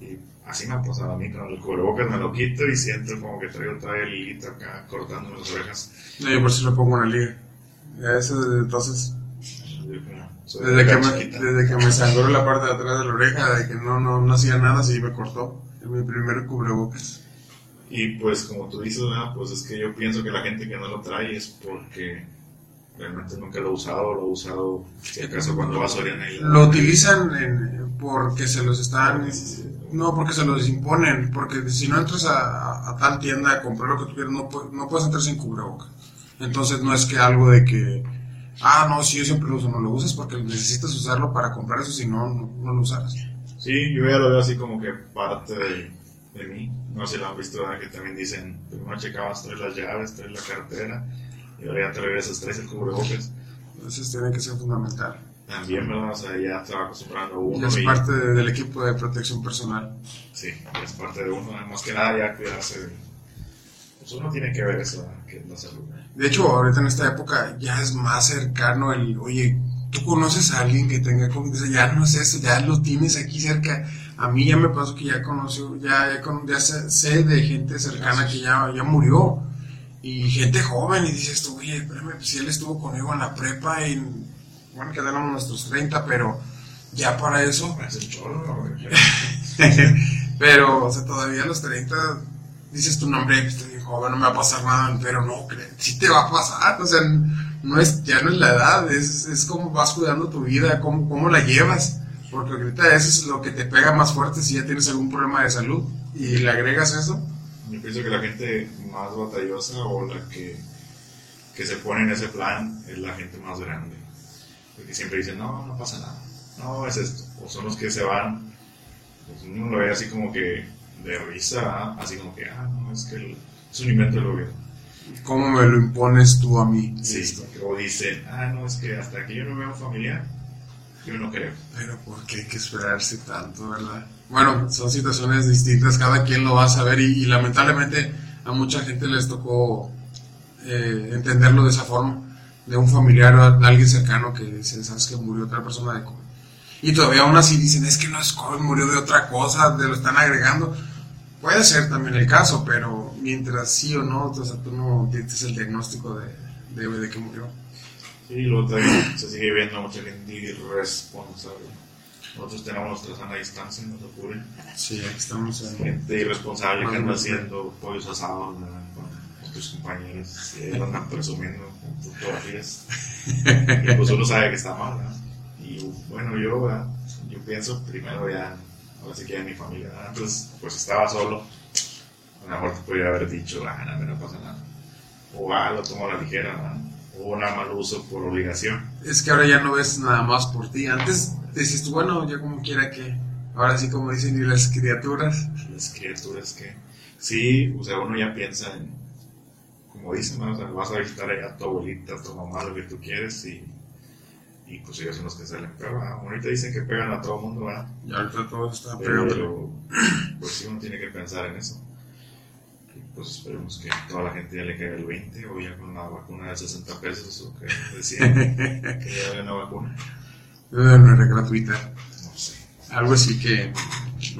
S2: Y así me ha pasado a mí con el cubrebocas, me lo quito y siento como que traigo todavía el hilito acá cortándome las orejas.
S1: No, yo por si lo pongo en la liga. Ya eso desde entonces, desde que, me, desde que me sangró la parte de atrás de la oreja, de que no, no, no hacía nada, sí me cortó. En mi primer cubrebocas.
S2: Y pues como tú dices, ¿verdad? pues es que yo pienso que la gente que no lo trae es porque realmente nunca lo ha usado, lo ha usado si acaso cuando va a Soriana y
S1: Lo utilizan en- porque se los están No, porque se los imponen, porque si no entras a, tal tienda a comprar lo que tú quieras, no, no puedes entrar sin cubrebocas. Entonces no es que algo de que, ah, no, si yo siempre lo uso, no lo usas porque necesitas usarlo para comprar eso, si no, no, no lo usarás.
S2: Sí, yo ya lo veo así como que parte de, de mí. No sé si lo han visto, ¿verdad? que también dicen, primero checabas, traes las llaves, traes la cartera, y ahora ya te regresas, traes el cubrebocas.
S1: Entonces tiene que ser fundamental.
S2: También, ¿verdad? O sea, ya te va acostumbrando uno
S1: Y es
S2: y
S1: parte de- del equipo de protección personal.
S2: sí, ya es parte de uno. Más que nada ya cuidarse. Pues uno tiene que ver eso, ¿verdad? que es la salud.
S1: De hecho, ahorita en esta época ya es más cercano el, oye, tú conoces a alguien que tenga COVID, ya no es eso, ya lo tienes aquí cerca. A mí ya me pasó que ya conoció, ya, ya, con- ya sé, sé de gente cercana que ya, ya murió. Y gente joven, y dices tú, oye, espérame, pues si él estuvo conmigo en la prepa, y bueno, quedaron nuestros 30, pero ya para eso,
S2: Es el chorro,
S1: pero, o sea, todavía a los 30 dices tu nombre, pues, joven, no me va a pasar nada, pero no, sí te va a pasar, o sea, no es, ya no es la edad, es, es cómo vas cuidando tu vida, cómo, cómo la llevas, porque ahorita eso es lo que te pega más fuerte si ya tienes algún problema de salud y le agregas eso,
S2: Yo pienso que la gente más batallosa o la que, que se pone en ese plan es la gente más grande. Porque siempre dicen, no, no pasa nada. No, es esto. O son los que se van. Pues uno lo ve así como que de risa, ¿ah? así como que, ah, no, es que el- es un invento del gobierno.
S1: cómo me lo impones tú a mí.
S2: Sí, o dicen, ah, no, es que hasta que yo no veo un familiar, yo no creo.
S1: Pero ¿por qué hay que esperarse tanto, verdad? Bueno, son situaciones distintas, cada quien lo va a saber y, lamentablemente a mucha gente les tocó eh, entenderlo de esa forma, de un familiar o de alguien cercano que dice, sabes que murió otra persona de COVID. Y todavía aún así dicen, es que no es COVID, murió de otra cosa, te lo están agregando. Puede ser también el caso, pero mientras sí o no, o sea, tú no tienes el diagnóstico de, de que murió.
S2: Sí, y luego también se sigue viendo mucha gente irresponsable. Nosotros tenemos nuestra sana distancia, no se apuren.
S1: Sí, aquí estamos en...
S2: Gente irresponsable que anda haciendo pollos asados ¿verdad? con otros compañeros ahí andan presumiendo con fotografías. <laughs> Y pues uno sabe que está mal, ¿verdad? Y bueno, yo, ¿verdad? yo pienso primero ya, ahora sí que ya mi familia, ¿verdad? Entonces, pues estaba solo. A lo mejor te podría haber dicho, ah, no, no pasa nada. O ah, lo tomo a la ligera, ¿verdad? O nada más lo uso por obligación.
S1: Es que ahora ya no ves nada más por ti. Antes decís tú, bueno, ya como quiera que. Ahora sí, como dicen, y las criaturas.
S2: las criaturas que sí, o sea, uno ya piensa en, como dicen, ¿no? o sea, vas a visitar allá a tu abuelita, a tu mamá, lo que tú quieres y, y pues ellos son los que salen pero Ahorita dicen que pegan a todo el mundo, ¿verdad?
S1: Y ahorita todo está pegando.
S2: Pero pues sí, uno tiene que pensar en eso. Pues esperemos que toda la gente ya le caiga el 20 o ya con una vacuna de 60 pesos o que decían que ya había una vacuna.
S1: Eh, no era gratuita.
S2: No sé.
S1: Algo así que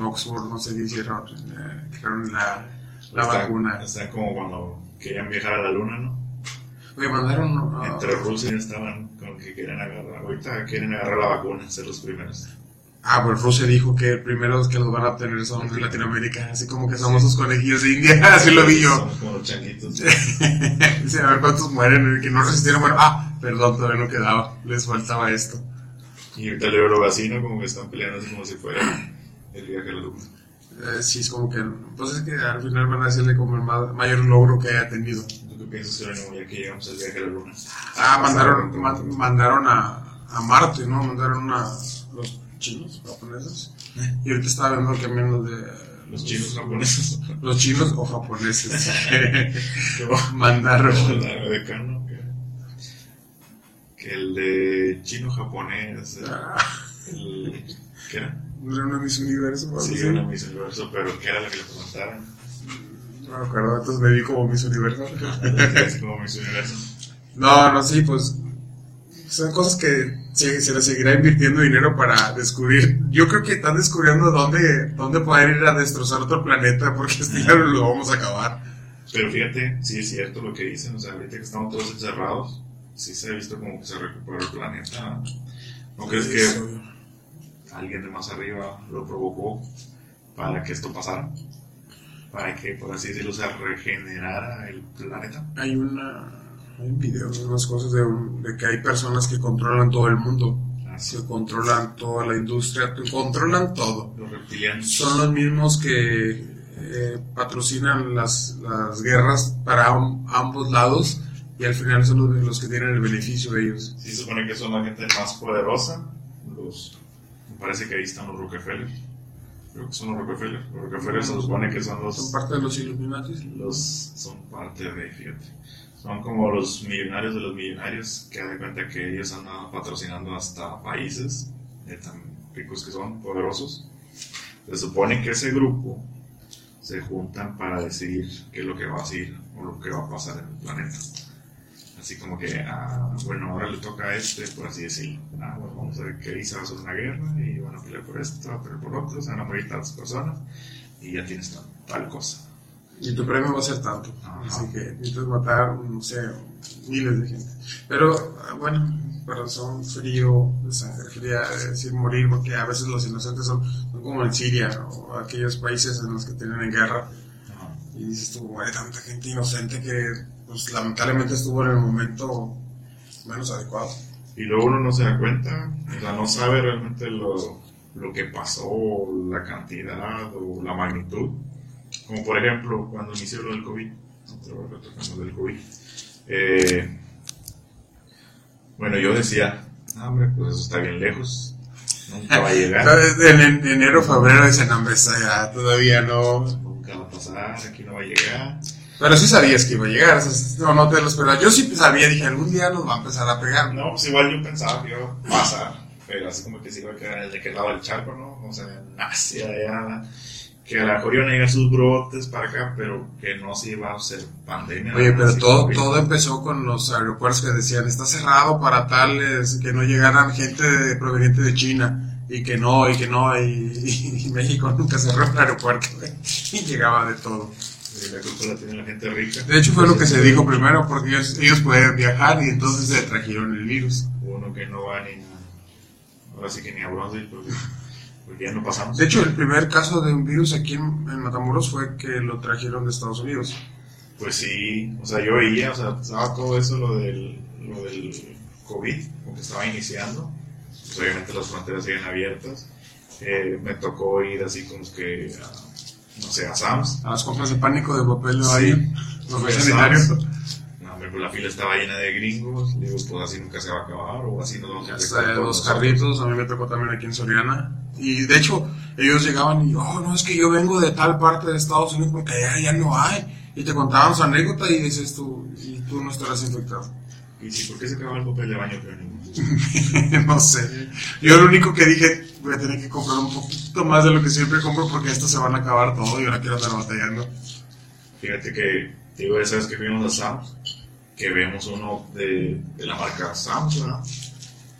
S1: Oxford, no sé qué hicieron, eh, crearon la, la
S2: Está-
S1: vacuna.
S2: Está como cuando querían viajar a la luna, ¿no?
S1: Oye, mandaron. ah,
S2: Entre Rusia estaban como que quieren agarrar. Ahorita quieren agarrar la vacuna, ser los primeros.
S1: Ah, pues Rusia dijo que el primero que los van a obtener son de Latinoamérica, así como que somos los conejillos de India, <laughs> así lo vi yo.
S2: Somos como los changuitos. <laughs>
S1: Dice, a ver cuántos mueren, que no resistieron, bueno, ah, perdón, todavía no quedaba, les faltaba esto.
S2: Y ahorita leo lo vacino como que están peleando así como si fuera el viaje a la luna.
S1: Eh, sí, es como que, pues es que al final van a decirle como el ma- mayor logro que haya tenido.
S2: ¿Tú qué piensas, Jerónimo, ya que llegamos al viaje a la luna?
S1: Ah, mandaron,
S2: con-
S1: mandaron a, a Marte, ¿no? Mandaron a los chinos, japoneses. Y ahorita estaba viendo también los de...
S2: Los chinos japoneses. <laughs>
S1: Los chinos o japoneses.
S2: Que <laughs> <laughs>
S1: mandaron.
S2: De Kano, que, que el de chino-japonés, el,
S1: Ah,
S2: el- ¿qué era?
S1: ¿No era una Miss Universo?
S2: Sí,
S1: así?
S2: una Miss Universo, pero que era la que le preguntaron.
S1: No me acuerdo, entonces me vi como Miss Universo.
S2: Como Miss Universo.
S1: No, no, sí, pues son cosas que se, se le seguirá invirtiendo dinero para descubrir. Yo creo que están descubriendo dónde, dónde poder ir a destrozar otro planeta porque este ya lo vamos a acabar.
S2: Pero fíjate, sí es cierto lo que dicen, o sea, ahorita que estamos todos encerrados, sí se ha visto como que se recuperó el planeta. ¿No crees que
S1: Eso.
S2: alguien de más arriba lo provocó para que esto pasara? Para que, por así decirlo, se regenerara el planeta.
S1: Hay una hay un video de unas cosas de, un- de que hay personas que controlan todo el mundo,
S2: Así,
S1: que controlan toda la industria, que controlan todo.
S2: los reptilianos.
S1: Son los mismos que eh, patrocinan las, las guerras para am- ambos lados y al final son los, los que tienen el beneficio de ellos.
S2: Sí, se supone que son la gente más poderosa. Los, me parece que ahí están los Rockefeller. Creo que son los Rockefeller. Los Rockefeller se supone que son los.
S1: Son parte de los Illuminati.
S2: los son parte de, fíjate. Son como los millonarios de los millonarios que dan cuenta que ellos andan patrocinando hasta países de tan ricos que son, poderosos. Se supone que ese grupo se juntan para decidir qué es lo que va a seguir o lo que va a pasar en el planeta. Así como que, ah, bueno, ahora le toca a este, por así decirlo. Ah, bueno, vamos a ver qué dice, va a ser una guerra y van a pelear por esto, van a pelear por otro, se van a morir tantas personas y ya tienes tal, tal cosa.
S1: Y tu premio va a ser tanto.
S2: Ajá.
S1: Así que necesitas matar, no sé, miles de gente. Pero, ah, bueno, corazón frío, de sangre fría, de decir morir, porque a veces los inocentes son, son como en Siria o aquellos países en los que tienen en guerra.
S2: Ajá.
S1: Y dices tú, muere tanta gente inocente que, pues, lamentablemente estuvo en el momento menos adecuado.
S2: Y luego uno no se da cuenta, o sea, no sabe realmente lo, lo que pasó, la cantidad o la magnitud. Como por ejemplo, cuando inició lo del COVID, del COVID. Eh, bueno, yo decía, "Ah, hombre, pues eso está bien lejos, nunca va a llegar, <laughs>
S1: En, en- enero, febrero dicen, hombre, todavía no.
S2: nunca va a pasar, aquí no va a llegar.
S1: Pero sí sabías que iba a llegar, o sea, no, no te lo esperaba. Yo sí sabía, dije, algún día nos va a empezar a pegar.
S2: No, pues igual yo pensaba que iba a pasar, pero así como que se iba a quedar de aquel lado del charco, ¿no? O sea, en Asia, allá, que a lo mejor iban a llegar sus brotes para acá, pero que no se iba a hacer pandemia.
S1: Oye, pero todo, todo empezó con los aeropuertos que decían, está cerrado para tales, que no llegaran gente de- proveniente de China, y que no, y que no, y, y México nunca cerró el aeropuerto, <laughs> y llegaba de todo.
S2: La culpa la tiene la gente rica.
S1: De hecho fue lo que se dijo primero, porque ellos, ellos podían viajar y entonces se trajeron el virus.
S2: Uno que no va ni a- ahora sí que ni a Bronzeville, porque, porque ya no pasamos.
S1: De hecho, el primer caso de un virus aquí en, en Matamoros fue que lo trajeron de Estados Unidos.
S2: Pues sí, o sea, yo veía, o sea, estaba todo eso, lo del, lo del COVID, como que estaba iniciando. Pues obviamente las fronteras siguen abiertas. Eh, me tocó ir así como que, a, no sé, a Sam's.
S1: A las compras de pánico de papel
S2: Sí.
S1: hay, no
S2: Fui
S1: hay
S2: a
S1: sanitario.
S2: No, pues la fila estaba llena de gringos. Digo, pues así nunca se va a acabar, o así nos vamos a todos
S1: los carritos, a mí me tocó también aquí en Soriana. Y de hecho, ellos llegaban y, oh, no, es que yo vengo de tal parte de Estados Unidos porque allá ya no hay. Y te contaban su anécdota y dices tú, y tú no estarás infectado.
S2: Y sí, ¿por qué se acaba el papel de baño, pero <laughs>
S1: no sé. Yo lo único que dije, voy a tener que comprar un poquito más de lo que siempre compro porque estos se van a acabar todo y ahora quiero andar batallando.
S2: Fíjate que, digo, esa vez que fuimos a Sam's, que vemos uno de, de la marca Sam's, ¿verdad?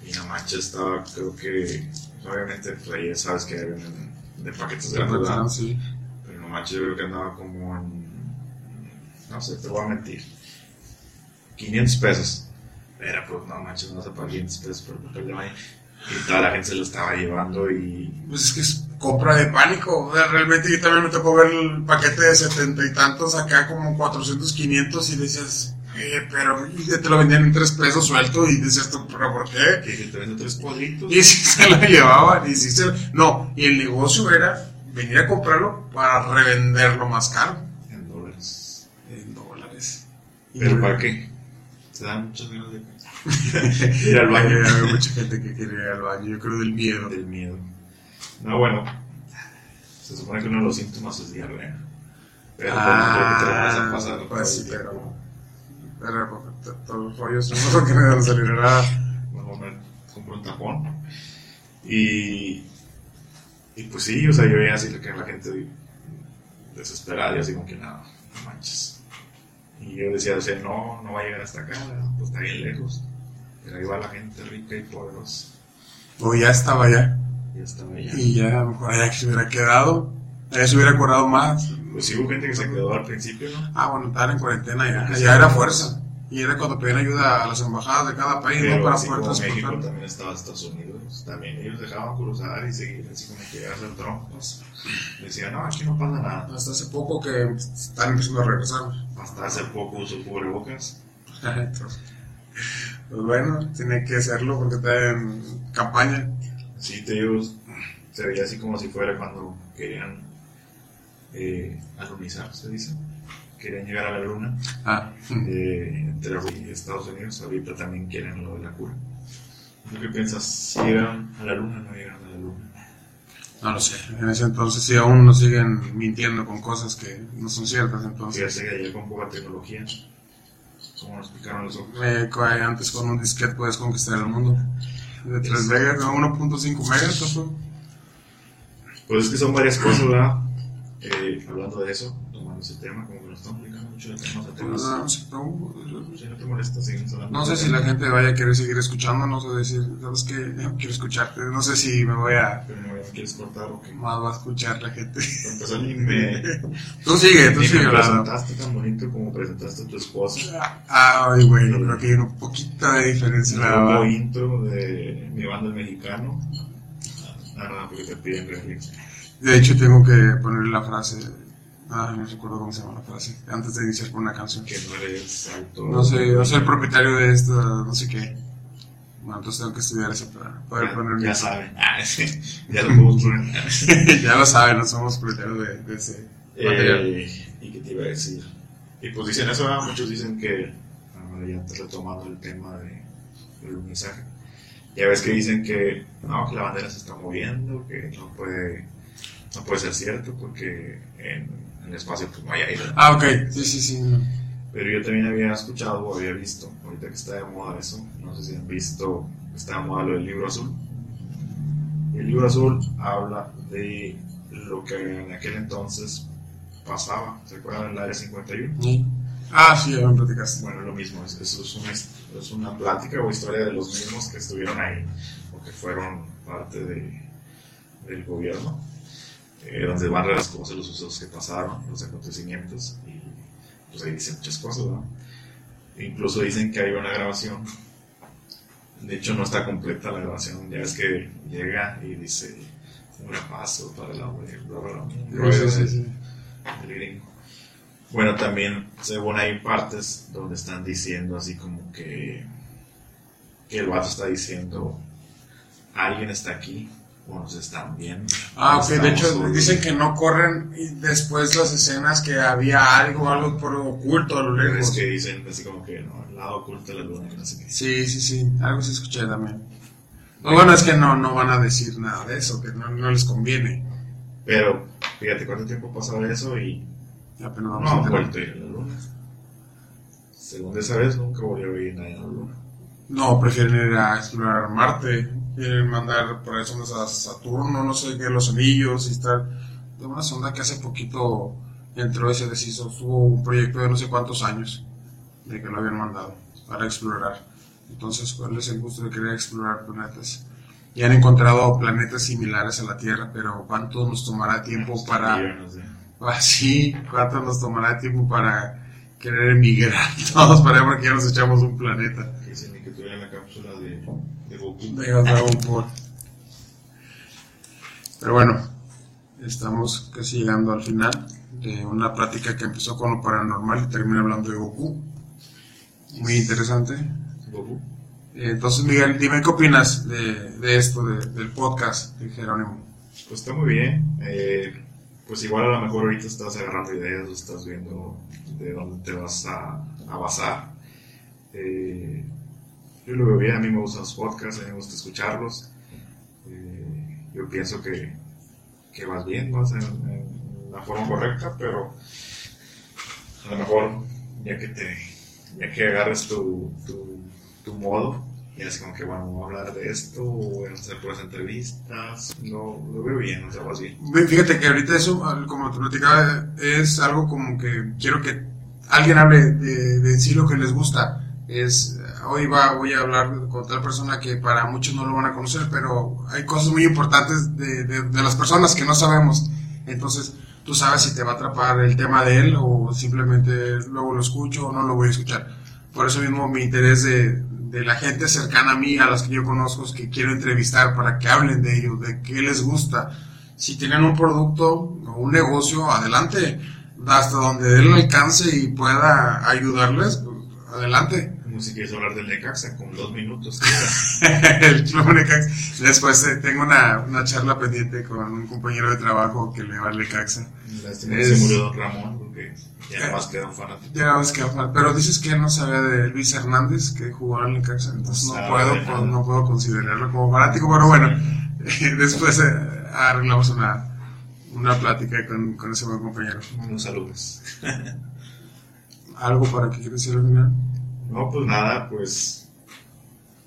S2: Y no manches, estaba, creo que, obviamente, pues ahí sabes que hay de paquetes de la
S1: sí.
S2: Pero no manches, yo creo que andaba como en, no sé, te voy a mentir, 500 pesos. Era, pues, no manches, no se paga 500 pesos por el papel de baño. Y toda la gente se lo estaba llevando y...
S1: Pues es que es compra de pánico. O sea, realmente yo también me tocó ver el paquete de setenta y tantos acá como 400, 500 y decías, eh, pero y te lo vendían en tres pesos suelto y decías tú, pero ¿por qué?
S2: Que te venden tres cuadritos.
S1: Y si se lo llevaban y si se... No, y el negocio era venir a comprarlo para revenderlo más caro.
S2: En dólares.
S1: En dólares.
S2: ¿Pero para qué? Se dan muchas ganas de <laughs> ir al baño.
S1: Hay mucha gente que quiere ir al baño, yo creo del miedo.
S2: Del miedo. No, bueno, se supone que uno de los síntomas es diarrea. Pero
S1: ah,
S2: pues, no creo que te lo vas a pasar.
S1: Pues sí, pero. Todos los rollos no <laughs> que me van a salir nada.
S2: Mejor me compro un tapón. Y. Y pues sí, o sea, yo veía así que la gente desesperada y así como que nada, no manches. Y yo decía, o sea, no, no va a llegar hasta acá, pues está bien lejos. Pero ahí va la gente rica y poderosa.
S1: O ya estaba allá.
S2: Ya estaba allá.
S1: Y ya, a lo mejor allá que se hubiera quedado, allá se hubiera acordado más.
S2: Pues sí hubo gente que se quedó al principio, ¿no?
S1: Ah, bueno, estaban en cuarentena ya. Allá era fuerza. Y era cuando pedían ayuda a las embajadas de cada país,
S2: Pero
S1: ¿no? Para
S2: así
S1: poder
S2: como. México también estaba Estados Unidos, también ellos dejaban cruzar y seguir así como que llegas al troncos. Decían, no, aquí no pasa nada.
S1: Hasta hace poco que están empezando a regresar.
S2: Hasta hace poco usó cubrebocas. <laughs>
S1: Pues bueno, tiene que hacerlo porque está en campaña.
S2: Sí, te digo, se veía así como si fuera cuando querían eh, alunizar, se dice. Querían llegar a la luna.
S1: Ah,
S2: eh, entre Rusia y Estados Unidos. Ahorita también quieren lo de la cura. ¿Tú qué piensas? ¿Si llegaron a la luna o no llegaron a la luna?
S1: no lo sé. En ese entonces, si aún nos siguen mintiendo con cosas que no son ciertas, entonces.
S2: Fíjate que allá con poca tecnología. ¿Cómo nos picaron los ojos?
S1: Eh, co- antes con un disquete puedes conquistar el mundo. De 3 megas a 1.5 megas.
S2: Pues es que son varias cosas, ¿verdad? Eh, hablando de eso, tomando ese tema, como que nos estamos aplicando mucho de temas a temas.
S1: No, no,
S2: Si no te molesta, seguimos hablando.
S1: no sé si la gente vaya a querer seguir escuchando, no sé decir, ¿sabes qué? No quiero escucharte, no sé si me voy a...
S2: Pero ¿me quieres cortar o qué?
S1: Más va a escuchar la gente.
S2: Ni me, <laughs>
S1: Tú sigue, tú sigue
S2: me presentaste tan bonito como presentaste a tu esposa.
S1: Ay, güey, yo creo que hay un poquito de diferencia. La
S2: nuevo intro de mi banda mexicano. Nada, porque te piden remix.
S1: De hecho, tengo que poner la frase. Ay, no recuerdo cómo se llama la frase. Antes de iniciar con una canción.
S2: Que no eres autor.
S1: No sé, no soy el propietario de esto, no sé qué. Bueno, entonces tengo que estudiar eso para poder
S2: Ya,
S1: poner
S2: ya saben. Ah, <laughs> sí, ya lo podemos poner. <laughs>
S1: ya lo saben, no somos propietarios de, de ese material.
S2: Eh, ¿Y qué te iba a decir? Y pues dicen eso, ¿verdad? muchos dicen que, ahora ya te retomando el tema de, del mensaje, ya ves que dicen que, no, que la bandera se está moviendo, que no puede, no puede ser cierto porque en, en el espacio pues no hay aire.
S1: Ah, ok, sí, sí, sí. no.
S2: Pero yo también había escuchado o había visto, ahorita que está de moda eso, no sé si han visto, está de moda lo del libro azul. El libro azul habla de lo que en aquel entonces pasaba, ¿se acuerdan del área 51?
S1: Sí. Ah, sí, ya me platicaste.
S2: Bueno, lo mismo, es, eso es una, es una plática o historia de los mismos que estuvieron ahí o que fueron parte de, del gobierno, eh, donde van las cosas, los usos que pasaron, los acontecimientos, y pues ahí dicen muchas cosas, ¿no? Incluso dicen que hay una grabación, de hecho no está completa la grabación, ya es que llega y dice un paso para la del gringo. Bueno, también según hay partes donde están diciendo así como que, que el vato está diciendo alguien está aquí o nos están viendo.
S1: Ah, ok, de hecho
S2: solos".
S1: dicen que no corren y después las escenas que había algo, algo por oculto a lo lejos.
S2: es que dicen así como que no, el lado oculto de la luna, que no sé qué.
S1: Sí, sí, sí, algo se escuché también. Lo bueno es que no, no van a decir nada de eso, que no, no les conviene.
S2: Pero fíjate cuánto tiempo pasaba eso y
S1: Apenas
S2: no
S1: vamos a
S2: han
S1: tener-
S2: vuelto a ir a la luna. Según esa vez nunca volvió a ir nadie a la luna.
S1: No, prefieren ir a explorar Marte, quieren mandar por sondas a Saturno, no sé qué, los anillos y estar de una sonda que hace poquito entró y se deshizo, tuvo un proyecto de no sé cuántos años de que lo habían mandado para explorar. Entonces, ¿cuál es el gusto de querer explorar planetas? Y han encontrado planetas similares a la Tierra, pero ¿cuánto nos tomará tiempo para...
S2: Millones de-
S1: Así, ¿cuánto nos tomará tiempo para querer emigrar <laughs> todos para allá porque ya nos echamos un planeta?
S2: Que dicen que tuviera la cápsula de Goku.
S1: Venga, Dragon Ball. Pero bueno, estamos casi llegando al final de una plática que empezó con lo paranormal y termina hablando de Goku. Muy interesante.
S2: Goku.
S1: Eh, Entonces, Miguel, dime qué opinas de, de esto, de- del podcast de Jerónimo.
S2: Pues está muy bien. Eh, pues igual a lo mejor ahorita estás agarrando ideas o estás viendo de dónde te vas a, a basar. Eh, yo lo veo bien, a mí me gustan los podcasts, a mí me gusta escucharlos. Eh, yo pienso que, que vas bien, vas en, en la forma correcta, pero a lo mejor ya que te ya que agarres tu, tu, tu modo y es como que bueno, voy a hablar de esto, voy a hacer puras entrevistas, no, lo veo bien, o sea, vas bien.
S1: Fíjate que ahorita eso, como te platicaba, es algo como que quiero que alguien hable de, de sí lo que les gusta. Es, hoy va, voy a hablar con tal persona que para muchos no lo van a conocer, pero hay cosas muy importantes de, de- de las personas que no sabemos. Entonces, tú sabes si te va a atrapar el tema de él o simplemente luego lo escucho o no lo voy a escuchar. Por eso mismo mi interés de, de la gente cercana a mí, a las que yo conozco, que quiero entrevistar para que hablen de ellos, de qué les gusta. Si tienen un producto o un negocio, adelante, hasta donde él alcance y pueda ayudarles, pues, adelante.
S2: Como si quieres hablar del Necaxa con dos minutos. <laughs>
S1: el Club Necaxa. Después eh, tengo una, una charla pendiente con un compañero de trabajo que le va al Necaxa.
S2: Lástima
S1: Es-
S2: que se murió Don Ramón porque ya nada más queda un fanático.
S1: Ya ves que pero dices que no sabía de Luis Hernández que jugó en Necaxa, entonces no
S2: No sabe
S1: puedo,
S2: nada.
S1: pues, no puedo considerarlo como fanático, pero bueno, <laughs> después eh, arreglamos una, una plática con, con ese buen compañero.
S2: Unos saludos.
S1: ¿Algo para que quieras decir al final?
S2: No, pues nada, pues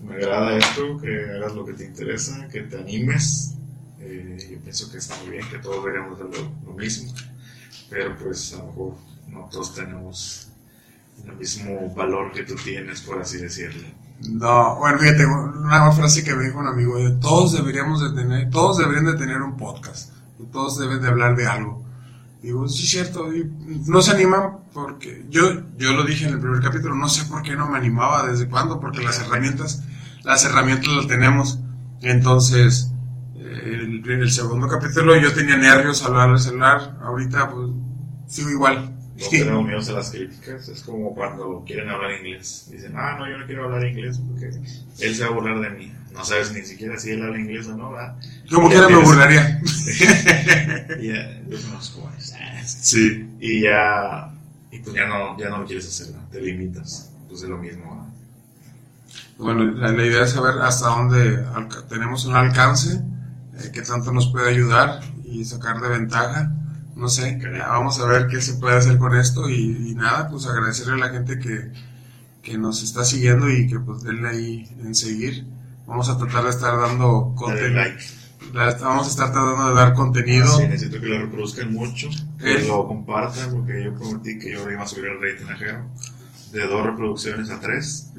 S2: me agrada esto, que hagas lo que te interesa, que te animes. Eh, yo pienso que está muy bien, que todos deberíamos lo mismo, pero pues a lo mejor no todos tenemos el mismo valor que tú tienes, por así decirlo.
S1: No, bueno, fíjate, una frase que me dijo un amigo, de, todos deberíamos de tener, todos deberían de tener un podcast, todos deben de hablar de algo. Digo, sí, cierto, y no se animan porque yo, yo lo dije en el primer capítulo, no sé por qué no me animaba, desde cuándo, porque las herramientas, las herramientas las tenemos. Entonces, el, el segundo capítulo yo tenía nervios al hablar al celular, ahorita pues sigo igual.
S2: No tenemos miedo a las críticas, es como cuando quieren hablar inglés. Dicen, ah, no, yo no quiero hablar inglés porque él se va a burlar de mí. No sabes ni siquiera si él habla inglés o no, ¿verdad?
S1: Como quiera me burlaría.
S2: Y <laughs> ya, yo conozco a ese.
S1: Sí.
S2: Y ya, y pues ya no, ya no lo quieres hacer, te limitas. Pues es lo mismo. ¿no?
S1: Bueno, la, la idea es saber hasta dónde tenemos un alcance, eh, qué tanto nos puede ayudar y sacar de ventaja. No sé, vamos a ver qué se puede hacer con esto y, y nada, pues agradecerle a la gente que, que nos está siguiendo y que pues denle ahí en seguir. Vamos a tratar de estar dando contenido.
S2: like.
S1: Vamos a estar tratando de dar contenido.
S2: Sí, necesito que lo reproduzcan mucho, que
S1: Eh.
S2: lo compartan, porque yo prometí que yo iba a subir el rating a Jero de dos reproducciones a tres.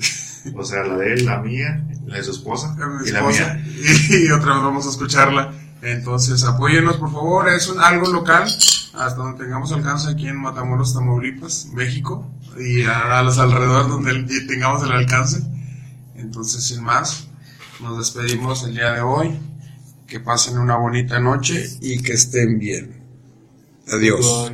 S2: O sea, la de él, la mía, la de su esposa y la mía. <laughs>
S1: y otra vez vamos a escucharla. Entonces, apóyenos por favor, es un, algo local, hasta donde tengamos alcance aquí en Matamoros, Tamaulipas, México, y a, los alrededores donde tengamos el alcance. Entonces, sin más, nos despedimos el día de hoy. Que pasen una bonita noche y que estén bien. Adiós.